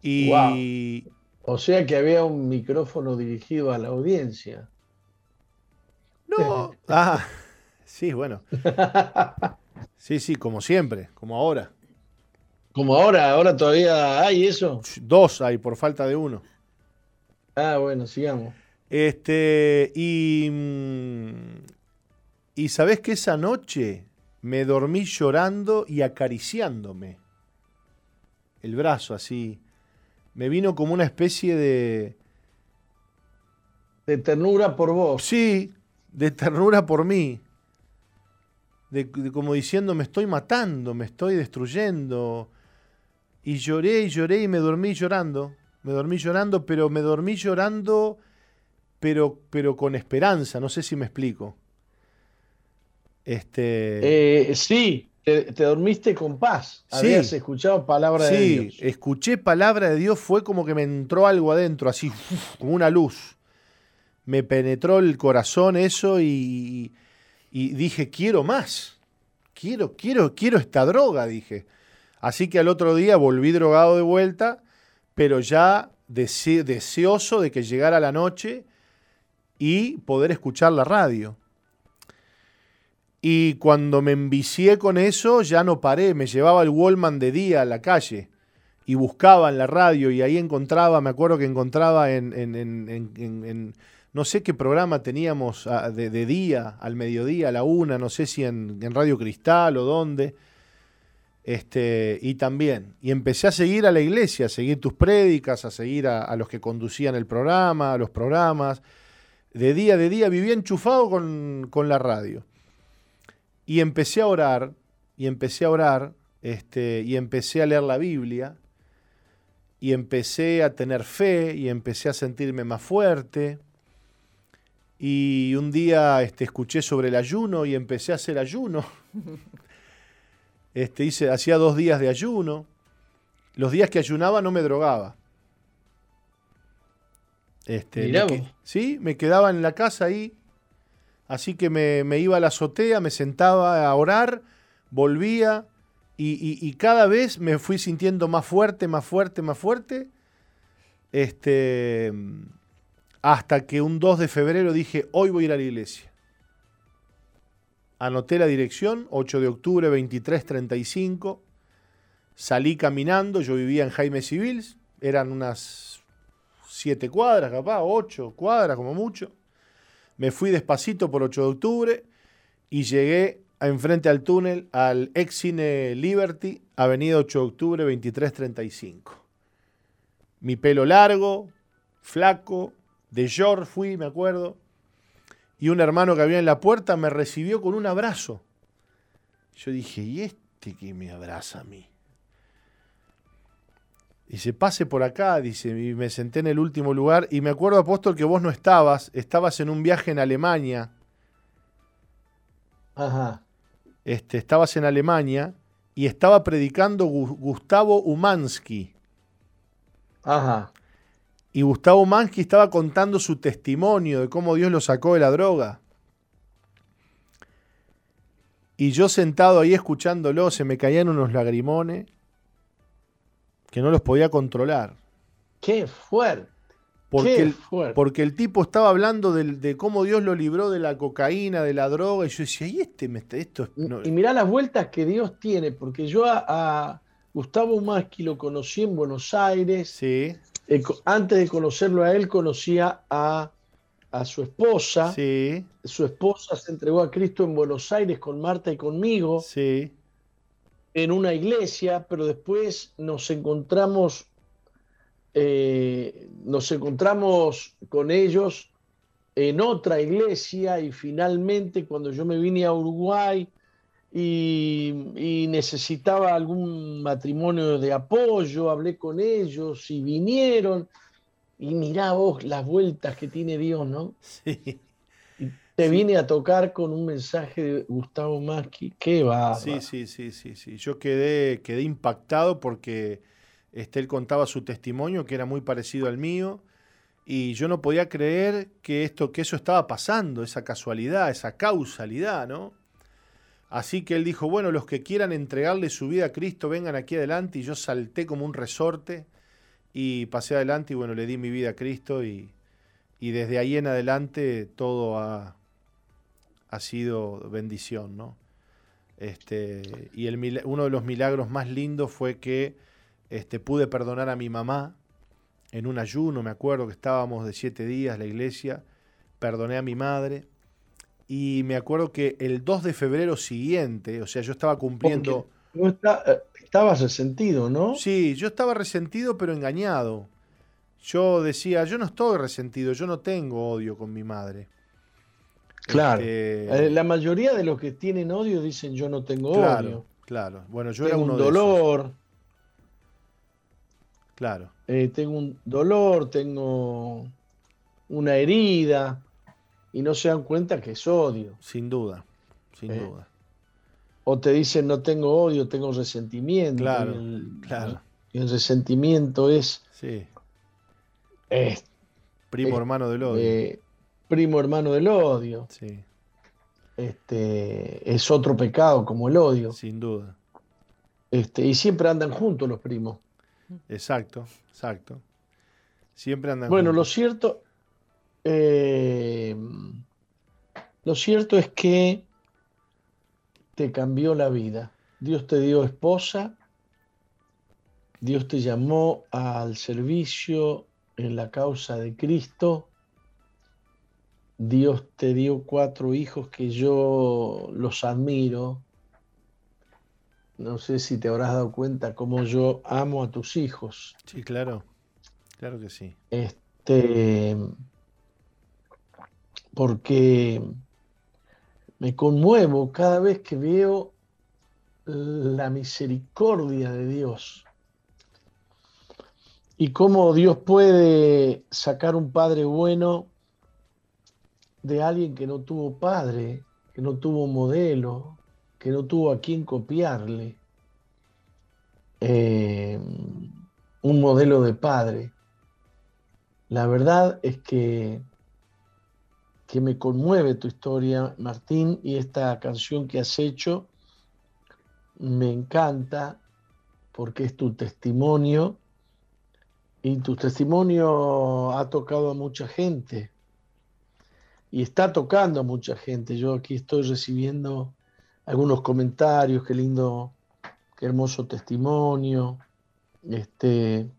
Y, o sea que había un micrófono dirigido a la audiencia. No. ah, sí, bueno. Sí, sí, como siempre, como ahora. Como ahora, ahora todavía hay eso. Dos hay por falta de uno. Ah, bueno, sigamos. Este, y. Mm, y sabes que esa noche me dormí llorando y acariciándome. El brazo así me vino como una especie de... De ternura por vos. Sí, de ternura por mí. De, como diciendo, me estoy matando, me estoy destruyendo. Y lloré y lloré y me dormí llorando. Me dormí llorando, pero me dormí llorando, pero, pero con esperanza. No sé si me explico. Este... Eh, sí, Te, dormiste con paz. Habías escuchado palabra de Dios. Sí, escuché palabra de Dios, fue como que me entró algo adentro, así, como una luz. Me penetró el corazón eso y, y dije, quiero más. Quiero, quiero, quiero esta droga, dije. Así que al otro día volví drogado de vuelta, pero ya deseoso de que llegara la noche y poder escuchar la radio. Y cuando me envicié con eso, ya no paré, me llevaba el Wallman de día a la calle y buscaba en la radio y ahí encontraba, me acuerdo que encontraba en, no sé qué programa teníamos ah, de, día, al mediodía, a la una, no sé si en, Radio Cristal o dónde. Este, y también, y empecé a seguir a la iglesia, a seguir tus prédicas, a seguir a, a los que conducían el programa, a los programas. De día, de día, vivía enchufado con, con la radio. Y empecé a orar, y empecé a orar, este, y empecé a leer la Biblia, y empecé a tener fe, y empecé a sentirme más fuerte. Y un día este, escuché sobre el ayuno y empecé a hacer ayuno. Este, hice, hacía dos días de ayuno. Los días que ayunaba no me drogaba. Este, sí, me quedaba en la casa ahí Así que me, iba a la azotea, me sentaba a orar, volvía y, cada vez me fui sintiendo más fuerte, más fuerte, más fuerte. Este, hasta que un 2 de febrero dije, hoy voy a ir a la iglesia. Anoté la dirección, 8 de octubre 2335. Salí caminando, yo vivía en Jaime Civils, eran unas 7 cuadras, capaz, 8 cuadras como mucho. Me fui despacito por 8 de octubre y llegué a enfrente al túnel al ex cine Liberty, avenida 8 de octubre 2335. Mi pelo largo, flaco, de York fui, me acuerdo, y un hermano que había en la puerta me recibió con un abrazo. Yo dije, ¿y este que me abraza a mí? Dice, pase por acá, dice, y me senté en el último lugar. Y me acuerdo, apóstol, que vos no estabas, estabas en un viaje en Alemania. Ajá. Este, estabas en Alemania y estaba predicando Gustavo Umansky. Ajá. Y Gustavo Umansky estaba contando su testimonio de cómo Dios lo sacó de la droga. Y yo sentado ahí escuchándolo, se me caían unos lagrimones que no los podía controlar. ¡Qué fuerte! Porque, el, porque el tipo estaba hablando de, cómo Dios lo libró de la cocaína, de la droga, y yo decía, ¿y este? Esto Y mirá las vueltas que Dios tiene, porque yo a, Gustavo Maschi lo conocí en Buenos Aires. Sí. Eh, antes de conocerlo a él, conocía a, a su esposa. Sí. Su esposa se entregó a Cristo en Buenos Aires con Marta y conmigo. Sí en una iglesia, pero después nos encontramos, eh, nos encontramos con ellos en otra iglesia y finalmente cuando yo me vine a Uruguay y, necesitaba algún matrimonio de apoyo, hablé con ellos y vinieron y mirá vos las vueltas que tiene Dios, ¿no? Sí te viene a tocar con un mensaje de Gustavo Maschi. Qué va. Sí, sí, sí, sí, sí. Yo quedé, quedé impactado porque este, él contaba su testimonio, que era muy parecido al mío, y yo no podía creer que, esto, que eso estaba pasando, esa casualidad, esa causalidad, ¿no? Así que él dijo, bueno, los que quieran entregarle su vida a Cristo, vengan aquí adelante, y yo salté como un resorte y pasé adelante y bueno, le di mi vida a Cristo y, y desde ahí en adelante todo ha, ha sido bendición, ¿no? Este, y el, uno de los milagros más lindos fue que este, pude perdonar a mi mamá en un ayuno, me acuerdo que estábamos de siete días la iglesia, perdoné a mi madre y me acuerdo que el 2 de febrero siguiente, o sea, yo estaba cumpliendo... No está, eh, estabas resentido, ¿no? Sí, yo estaba resentido pero engañado. Yo decía, yo no estoy resentido, yo no tengo odio con mi madre. Claro. Este, eh, la mayoría de los que tienen odio dicen yo no tengo odio. Claro. Bueno, yo tengo era un dolor. Claro. Eh, tengo un dolor, tengo una herida y no se dan cuenta que es odio. Sin duda, sin eh. duda. o te dicen no tengo odio, tengo resentimiento. Claro, el, claro. el resentimiento es, Sí. Primo hermano del odio. Primo hermano del odio. Sí, Este, es otro pecado como el odio. sin duda. Este, y siempre andan juntos los primos. Exacto, exacto. Siempre andan Bueno, lo juntos. cierto, eh, lo cierto es que te cambió la vida. Dios te dio esposa, Dios te llamó al servicio en la causa de Cristo. Dios te dio cuatro hijos que yo los admiro. No sé si te habrás dado cuenta cómo yo amo a tus hijos. Sí, claro. Claro que sí. Este, porque me conmuevo cada vez que veo la misericordia de Dios y cómo Dios puede sacar un padre bueno de alguien que no tuvo padre, que no tuvo modelo, que no tuvo a quien copiarle, eh, un modelo de padre. La verdad es que, que me conmueve tu historia, Martín, y esta canción que has hecho me encanta porque es tu testimonio y tu testimonio ha tocado a mucha gente y está tocando a mucha gente. Yo aquí estoy recibiendo algunos comentarios, qué lindo, qué hermoso testimonio. Este,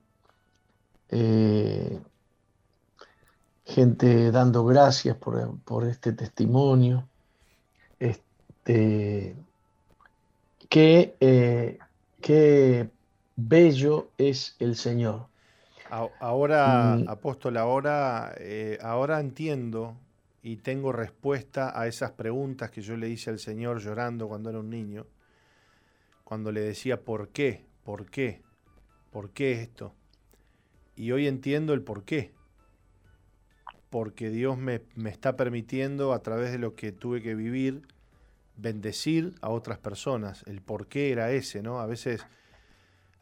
eh, gente dando gracias por, por este testimonio. Este, qué, eh, qué bello es el Señor. Ahora, Mm. apóstol, ahora, eh, ahora entiendo y tengo respuesta a esas preguntas que yo le hice al Señor llorando cuando era un niño, cuando le decía, ¿por qué? ¿Por qué? ¿Por qué esto? Y hoy entiendo el por qué. Porque Dios me, me está permitiendo, a través de lo que tuve que vivir, bendecir a otras personas. El por qué era ese, ¿no? A veces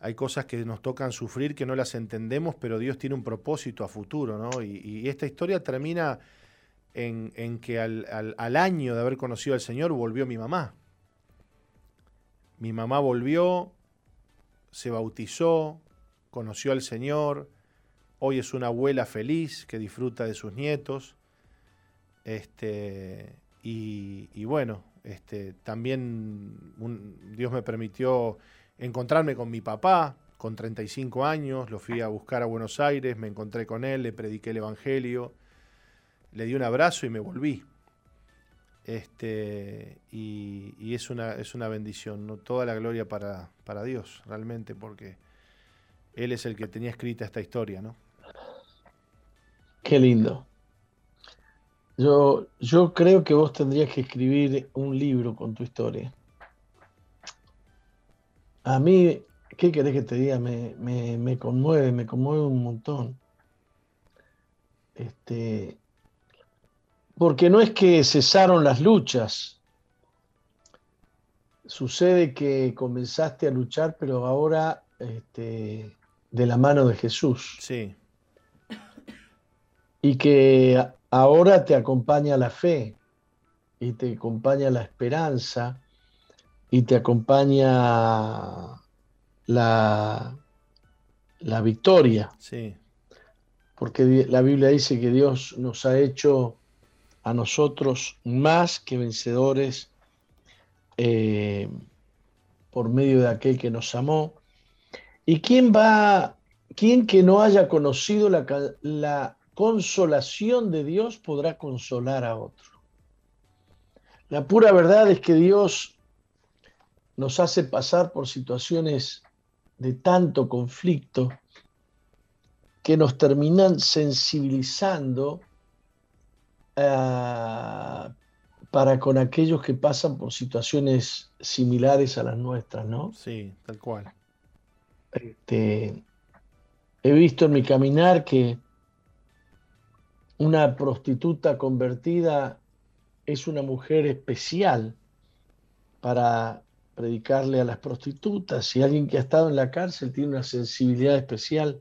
hay cosas que nos tocan sufrir que no las entendemos, pero Dios tiene un propósito a futuro, ¿no? Y, y esta historia termina en, que al, al- al año de haber conocido al Señor volvió mi mamá. Mi mamá volvió, se bautizó, conoció al Señor, hoy es una abuela feliz que disfruta de sus nietos. Este, y, y bueno, este, también Dios me permitió encontrarme con mi papá con 35 años, lo fui a buscar a Buenos Aires, me encontré con él, le prediqué el Evangelio, le di un abrazo y me volví. Este, y, es, una, es una bendición, ¿no? toda la gloria para, para Dios, realmente, porque Él es el que tenía escrita esta historia, ¿no? Qué lindo. Yo, yo creo que vos tendrías que escribir un libro con tu historia. A mí, ¿qué querés que te diga? Me, me, me conmueve, me conmueve un montón. Este, porque no es que cesaron las luchas. Sucede que comenzaste a luchar, pero ahora este, de la mano de Jesús. Sí, y que ahora te acompaña la fe y te acompaña la esperanza y te acompaña la, la victoria, sí, porque la Biblia dice que Dios nos ha hecho a nosotros más que vencedores eh, por medio de aquel que nos amó. ¿Y quién va, quién que no haya conocido la, la consolación de Dios podrá consolar a otro? La pura verdad es que Dios nos hace pasar por situaciones de tanto conflicto que nos terminan sensibilizando ah, para con aquellos que pasan por situaciones similares a las nuestras, ¿no? sí, tal cual. Este, he visto en mi caminar que una prostituta convertida es una mujer especial para predicarle a las prostitutas y alguien que ha estado en la cárcel tiene una sensibilidad especial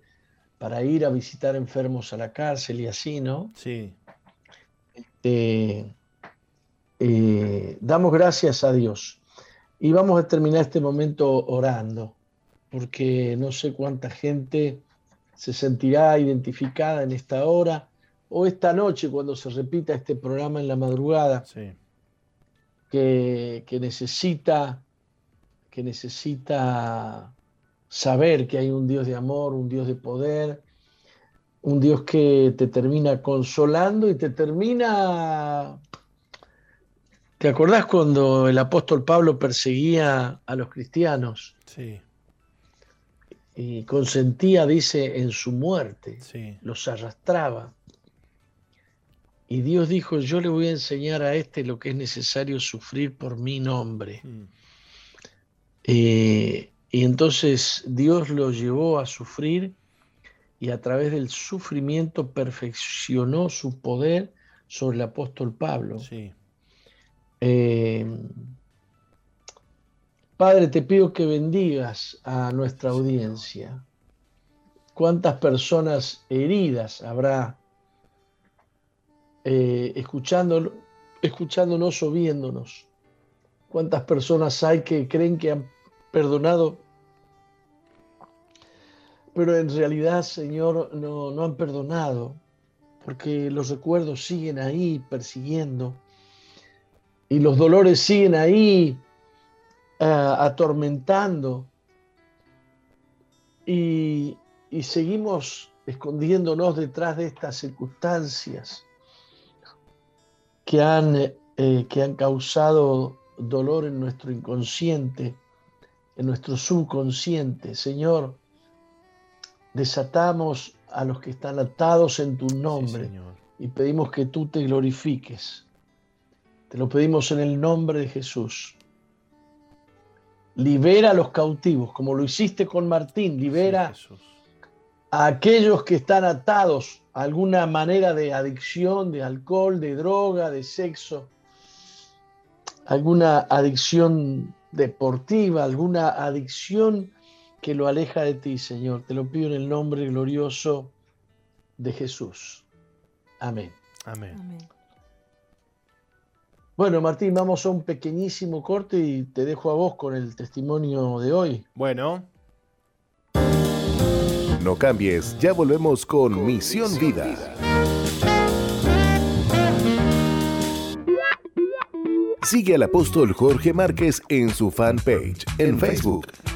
para ir a visitar enfermos a la cárcel y así, ¿no? Sí. Este, eh, damos gracias a Dios. Y vamos a terminar este momento orando, porque no sé cuánta gente se sentirá identificada en esta hora o esta noche cuando se repita este programa en la madrugada, que, que, necesita, que necesita saber que hay un Dios de amor, un Dios de poder, un Dios que te termina consolando y te termina... ¿Te acordás cuando el apóstol Pablo perseguía a los cristianos? Sí. Y consentía, dice, en su muerte. Sí. Los arrastraba. Y Dios dijo, yo le voy a enseñar a este lo que es necesario sufrir por mi nombre. Mm. Eh, y entonces Dios lo llevó a sufrir y a través del sufrimiento perfeccionó su poder sobre el apóstol Pablo. Sí. Eh, Padre, te pido que bendigas a nuestra audiencia. ¿Cuántas personas heridas habrá eh, escuchando, escuchándonos o viéndonos? ¿Cuántas personas hay que creen que han perdonado, pero en realidad, Señor, no, no han perdonado, porque los recuerdos siguen ahí persiguiendo y los dolores siguen ahí uh, atormentando y, y, seguimos escondiéndonos detrás de estas circunstancias que han, eh, que han causado dolor en nuestro inconsciente en nuestro subconsciente. Señor, desatamos a los que están atados en tu nombre Sí, y pedimos que tú te glorifiques. Te lo pedimos en el nombre de Jesús. Libera a los cautivos, como lo hiciste con Martín. Libera Sí, a aquellos que están atados a alguna manera de adicción, de alcohol, de droga, de sexo, alguna adicción deportiva, alguna adicción que lo aleja de ti, Señor. Te lo pido en el nombre glorioso de Jesús. Amén. Amén. Amén. Bueno, Martín, vamos a un pequeñísimo corte y te dejo a vos con el testimonio de hoy. Bueno, No cambies, ya volvemos con Misión Vida. Sigue al apóstol Jorge Márquez en su fanpage en Facebook,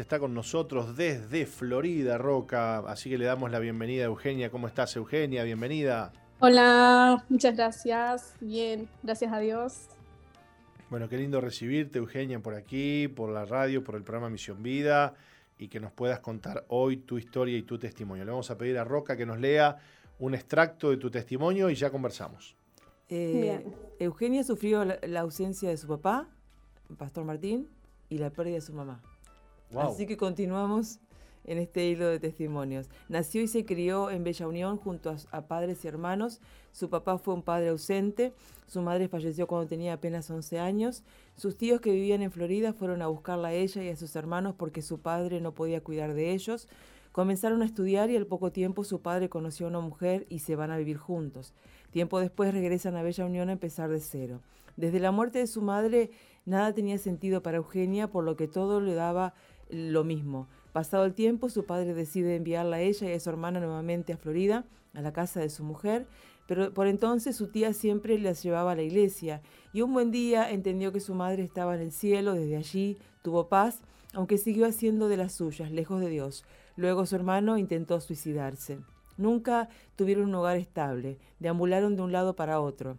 Está con nosotros desde Florida, Roca. Así que le damos la bienvenida a Eugenia. ¿Cómo estás, Eugenia? Bienvenida. Hola, muchas gracias. Bien, gracias a Dios. Bueno, qué lindo recibirte, Eugenia, por aquí, por la radio, por el programa Misión Vida y que nos puedas contar hoy tu historia y tu testimonio. Le vamos a pedir a Roca que nos lea un extracto de tu testimonio y ya conversamos. Eh, Bien. Eugenia sufrió la, la ausencia de su papá, Pastor Martín, y la pérdida de su mamá. Así que continuamos en este hilo de testimonios. Nació y se crió en Bella Unión junto a, a padres y hermanos. Su papá fue un padre ausente. Su madre falleció cuando tenía apenas 11 años. Sus tíos que vivían en Florida fueron a buscarla a ella y a sus hermanos porque su padre no podía cuidar de ellos. Comenzaron a estudiar y al poco tiempo su padre conoció a una mujer y se van a vivir juntos. Tiempo después regresan a Bella Unión a empezar de cero. Desde la muerte de su madre nada tenía sentido para Eugenia, por lo que todo le daba lo mismo. Pasado el tiempo, su padre decide enviarla a ella y a su hermana nuevamente a Florida, a la casa de su mujer, pero por entonces su tía siempre las llevaba a la iglesia y un buen día entendió que su madre estaba en el cielo, desde allí tuvo paz, aunque siguió haciendo de las suyas, lejos de Dios. Luego su hermano intentó suicidarse. Nunca tuvieron un hogar estable, deambularon de un lado para otro.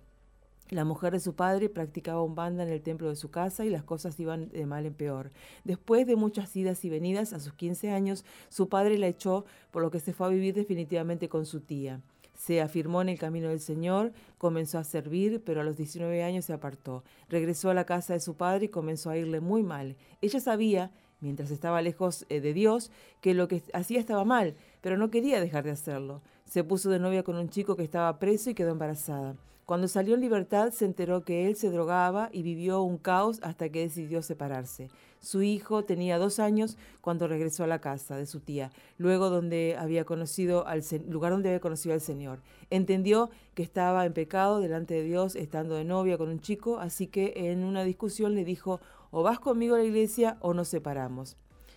La mujer de su padre practicaba un banda en el templo de su casa y las cosas iban de mal en peor. Después de muchas idas y venidas, a sus 15 años, su padre la echó, por lo que se fue a vivir definitivamente con su tía. Se afirmó en el camino del Señor, comenzó a servir, pero a los 19 años se apartó. Regresó a la casa de su padre y comenzó a irle muy mal. Ella sabía, mientras estaba lejos eh, de Dios, que lo que hacía estaba mal, pero no quería dejar de hacerlo. Se puso de novia con un chico que estaba preso y quedó embarazada. Cuando salió en libertad se enteró que él se drogaba y vivió un caos hasta que decidió separarse. Su hijo tenía dos años cuando regresó a la casa de su tía, luego donde había conocido al lugar donde había conocido al Señor. Entendió que estaba en pecado delante de Dios estando de novia con un chico, así que en una discusión le dijo o vas conmigo a la iglesia o nos separamos.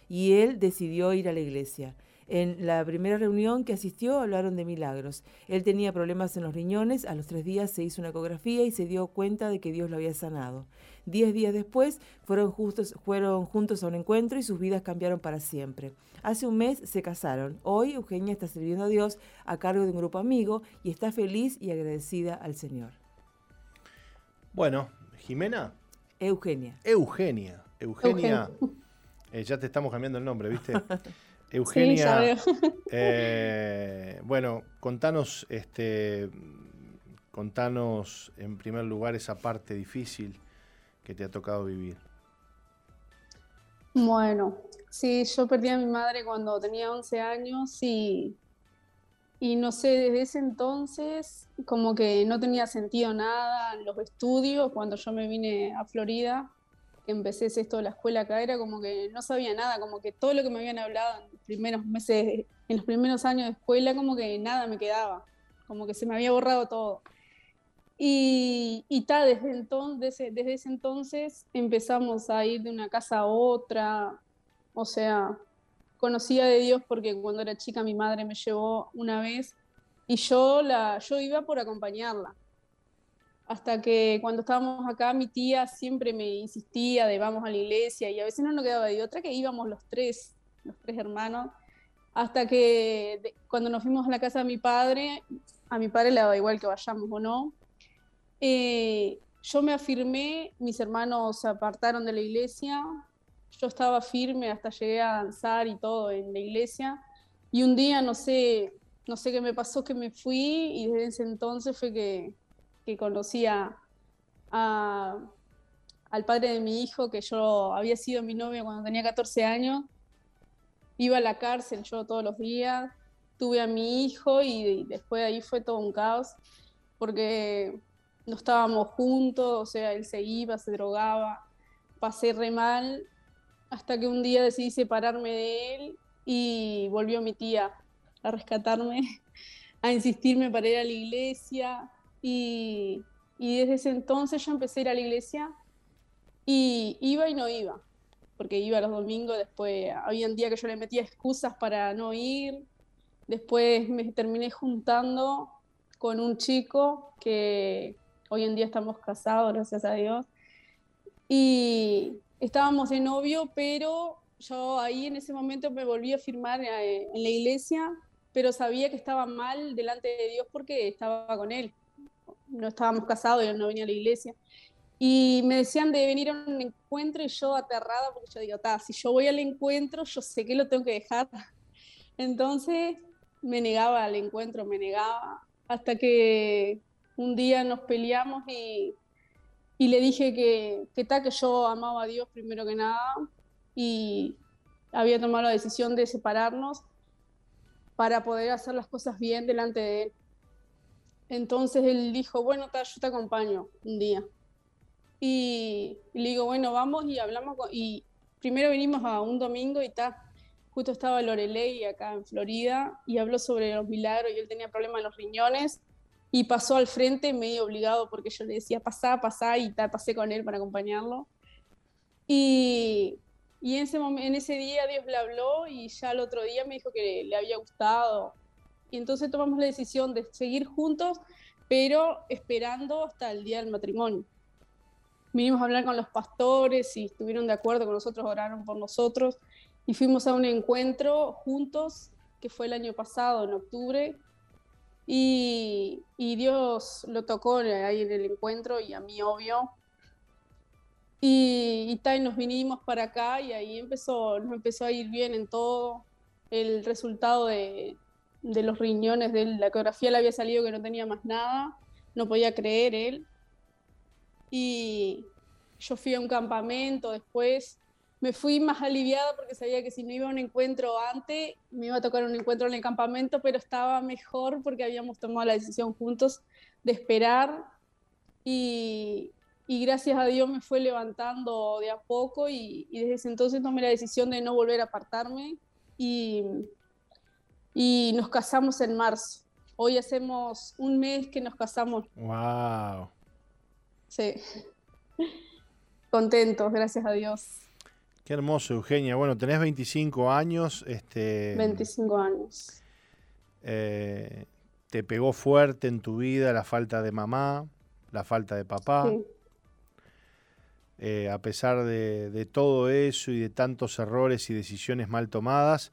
Y él decidió ir a la iglesia. En la primera reunión que asistió hablaron de milagros. Él tenía problemas en los riñones, a los tres días se hizo una ecografía y se dio cuenta de que Dios lo había sanado. Diez días después fueron, justos, fueron juntos a un encuentro y sus vidas cambiaron para siempre. Hace un mes se casaron. Hoy Eugenia está sirviendo a Dios a cargo de un grupo amigo y está feliz y agradecida al Señor. Bueno, Jimena, Eugenia. Eugenia. Eugenia. eh, ya te estamos cambiando el nombre, ¿viste? Eugenia. Sí, eh, bueno, contanos, este, contanos en primer lugar esa parte difícil que te ha tocado vivir. Bueno, sí, yo perdí a mi madre cuando tenía 11 años y, y no sé, desde ese entonces como que no tenía sentido nada en los estudios. Cuando yo me vine a Florida, empecé esto de la escuela acá, era como que no sabía nada, como que todo lo que me habían hablado en los primeros meses, en los primeros años de escuela, como que nada me quedaba, como que se me había borrado todo. Y, y ta, desde, entonces, desde ese entonces empezamos a ir de una casa a otra. O sea, conocía de Dios porque cuando era chica mi madre me llevó una vez y yo, la, yo iba por acompañarla. Hasta que cuando estábamos acá, mi tía siempre me insistía de vamos a la iglesia y a veces no nos quedaba de otra que íbamos los tres, los tres hermanos. Hasta que de- cuando nos fuimos a la casa de mi padre, a mi padre le daba igual que vayamos o no, eh, yo me afirmé, mis hermanos se apartaron de la iglesia, yo estaba firme hasta llegué a danzar y todo en la iglesia, y un día no sé, no sé qué me pasó, que me fui y desde ese entonces fue que, que conocí a, a- al padre de mi hijo, que yo había sido mi novia cuando tenía 14 años, iba a la cárcel yo todos los días, tuve a mi hijo y después de ahí fue todo un caos, porque no estábamos juntos, o sea, él se iba, se drogaba, pasé re mal, hasta que un día decidí separarme de él y volvió mi tía a rescatarme, a insistirme para ir a la iglesia y, desde ese entonces yo empecé a ir a la iglesia y iba y no iba, porque iba los domingos, después había un día que yo le metía excusas para no ir, después me terminé juntando con un chico que hoy en día estamos casados, gracias a Dios. Y, estábamos de novio, pero yo ahí en ese momento me volví a firmar eh, en la iglesia, pero sabía que estaba mal delante de Dios porque estaba con él. No estábamos casados, y no venía a la iglesia. Y me decían de venir a un encuentro y yo aterrada porque yo digo, ta, si yo voy al encuentro, yo sé que lo tengo que dejar. Entonces me negaba al encuentro, me negaba, hasta que un día nos peleamos y, y le dije que, que, ta, que yo amaba a Dios primero que nada y había tomado la decisión de separarnos para poder hacer las cosas bien delante de él. Entonces él dijo, bueno, ta, yo te acompaño un día. Y, le digo, bueno, vamos y hablamos. Y primero vinimos a un domingo y está justo estaba Lorelei acá en Florida y habló sobre los milagros y él tenía problemas en los riñones y pasó al frente medio obligado porque yo le decía pasá, pasá y tal, pasé con él para acompañarlo. Y, y en, ese en ese día Dios le habló y ya el otro día me dijo que le había gustado. Y entonces tomamos la decisión de seguir juntos, pero esperando hasta el día del matrimonio. Vinimos a hablar con los pastores y estuvieron de acuerdo con nosotros, oraron por nosotros y fuimos a un encuentro juntos, que fue el año pasado, en octubre, y, y, Dios lo tocó ahí en el encuentro y a mí obvio. Y, y, tal, nos vinimos para acá y ahí empezó, nos empezó a ir bien en todo. El resultado de, de los riñones de la ecografía le había salido que no tenía más nada, no podía creer él. Y yo fui a un campamento después me fui más aliviada porque sabía que si no iba a un encuentro antes, me iba a tocar un encuentro en el campamento, pero estaba mejor porque habíamos tomado la decisión juntos de esperar y, y gracias a Dios me fue levantando de a poco y, desde ese entonces tomé la decisión de no volver a apartarme y, y nos casamos en marzo. Hoy hacemos un mes que nos casamos. ¡Wow! Sí. Contentos, gracias a Dios. Qué hermoso, Eugenia. Bueno, tenés 25 años. Este, 25 años. Eh, te pegó fuerte en tu vida la falta de mamá, la falta de papá. Sí. Eh, a pesar de, de, todo eso y de tantos errores y decisiones mal tomadas,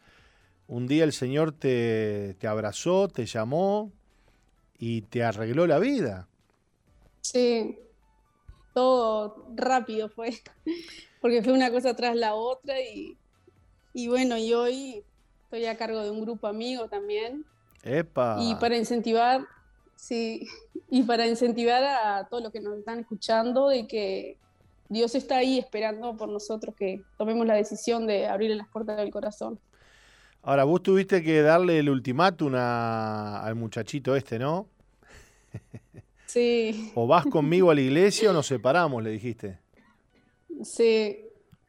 un día el Señor te, te abrazó, te llamó y te arregló la vida. Sí, todo rápido fue porque fue una cosa tras la otra y, y bueno, y hoy estoy a cargo de un grupo amigo también. ¡Epa! Y para incentivar, sí, y para incentivar a todos los que nos están escuchando de que Dios está ahí esperando por nosotros que tomemos la decisión de abrirle las puertas del corazón. Ahora, vos tuviste que darle el ultimátum a, al muchachito este, ¿no? Sí. O vas conmigo a la iglesia o nos separamos, le dijiste. Sí,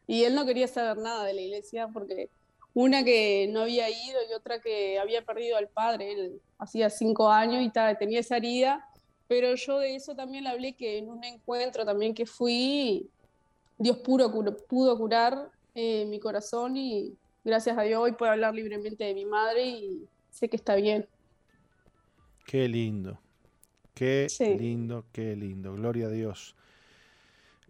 y él no quería saber nada de la iglesia porque una que no había ido y otra que había perdido al padre, él hacía cinco años y tenía esa herida, pero yo de eso también le hablé que en un encuentro también que fui, Dios puro, pudo curar eh, mi corazón y gracias a Dios hoy puedo hablar libremente de mi madre y sé que está bien. Qué lindo, qué sí. lindo, qué lindo, gloria a Dios.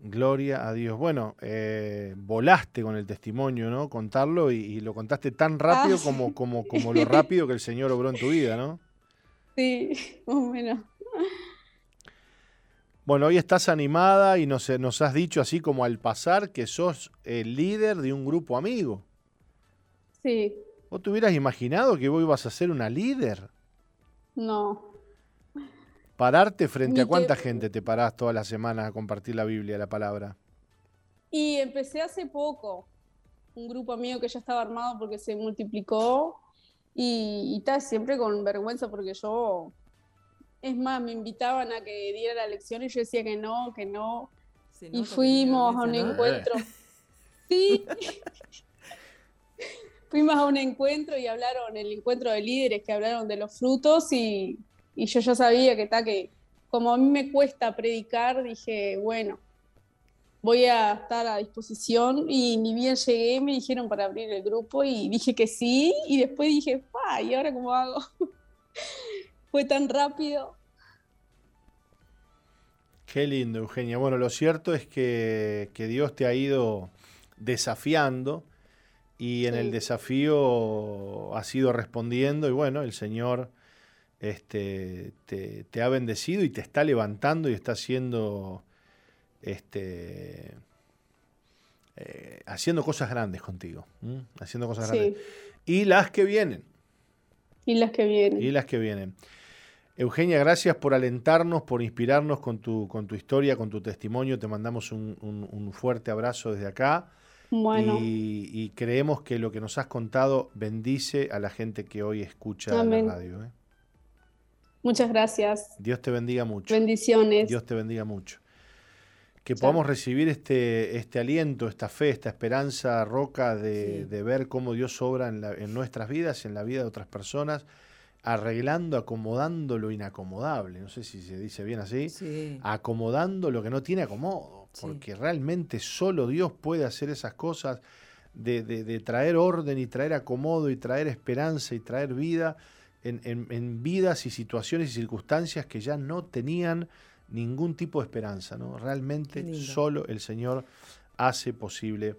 Gloria a Dios. Bueno, eh, volaste con el testimonio, ¿no? Contarlo y, y lo contaste tan rápido ah, como, como, como lo rápido que el Señor obró en tu vida, ¿no? Sí, bueno. Bueno, hoy estás animada y nos, nos has dicho así como al pasar que sos el líder de un grupo amigo. Sí. ¿Vos te hubieras imaginado que vos ibas a ser una líder? No. ¿Pararte frente Ni a cuánta te... gente te parás todas las semanas a compartir la Biblia, la palabra? Y empecé hace poco, un grupo mío que ya estaba armado porque se multiplicó y, y tal, siempre con vergüenza porque yo, es más, me invitaban a que diera la lección y yo decía que no, que no. Y fuimos a un ¿no? encuentro. Sí. fuimos a un encuentro y hablaron, el encuentro de líderes que hablaron de los frutos y y yo ya sabía que está que como a mí me cuesta predicar, dije, bueno, voy a estar a disposición y ni bien llegué me dijeron para abrir el grupo y dije que sí y después dije, ¿y ahora cómo hago? Fue tan rápido. Qué lindo, Eugenia. Bueno, lo cierto es que, que Dios te ha ido desafiando y en el desafío has ido respondiendo y bueno, el Señor este, te, te ha bendecido y te está levantando y está haciendo, este, eh, haciendo cosas grandes contigo, ¿m? haciendo cosas Sí, grandes. Y las que vienen, y las que vienen. y las que vienen. Eugenia, gracias por alentarnos, por inspirarnos con tu, con tu historia, con tu testimonio. Te mandamos un, un- un fuerte abrazo desde acá. Bueno, Y, y creemos que lo que nos has contado bendice a la gente que hoy escucha Amén. la radio. ¿eh? muchas gracias. Dios te bendiga mucho. Bendiciones. Dios te bendiga mucho. Que Chao. podamos recibir este, este aliento, esta fe, esta esperanza, Roca, de, Sí. de ver cómo Dios obra en, la- en nuestras vidas, en la vida de otras personas, arreglando, acomodando lo inacomodable. No sé si se dice bien así. Sí. Acomodando lo que no tiene acomodo. Sí. Porque realmente solo Dios puede hacer esas cosas de, de- de traer orden y traer acomodo y traer esperanza y traer vida en, en- en vidas y situaciones y circunstancias que ya no tenían ningún tipo de esperanza. ¿no? Realmente solo el Señor hace posible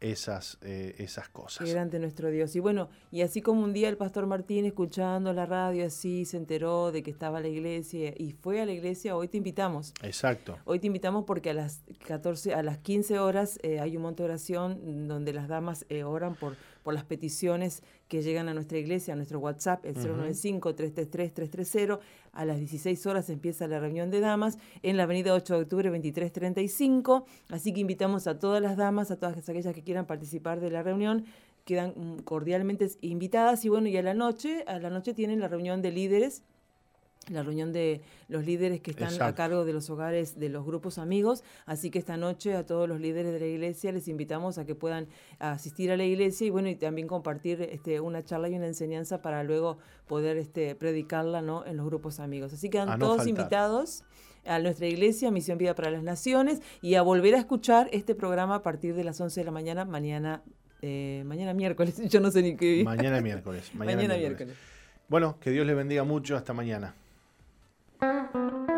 esas, eh, esas cosas. Qué grande nuestro Dios. Y bueno, y así como un día el pastor Martín escuchando la radio así se enteró de que estaba la iglesia y fue a la iglesia, hoy te invitamos. Exacto. Hoy te invitamos porque a las 14, a las 15 horas eh, hay un monte de oración donde las damas eh, oran por, por las peticiones que llegan a nuestra iglesia, a nuestro WhatsApp, el 095-333-330. A las 16 horas empieza la reunión de damas en la avenida 8 de octubre 2335. Así que invitamos a todas las damas, a todas aquellas que quieran participar de la reunión. Quedan mm, cordialmente invitadas y bueno, y a la noche, a la noche tienen la reunión de líderes la reunión de los líderes que están a cargo de los hogares de los grupos amigos. Así que esta noche a todos los líderes de la iglesia les invitamos a que puedan asistir a la iglesia y bueno, y también compartir este, una charla y una enseñanza para luego poder este, predicarla ¿no? en los grupos amigos. Así que A quedan no todos faltar. invitados a nuestra iglesia, Misión Vida para las Naciones, y a volver a escuchar este programa a partir de las 11 de la mañana, mañana, eh, mañana miércoles, yo no sé ni qué. Mañana miércoles. Mañana, Mañana miércoles. miércoles. Bueno, que Dios les bendiga mucho. Hasta mañana. 嗯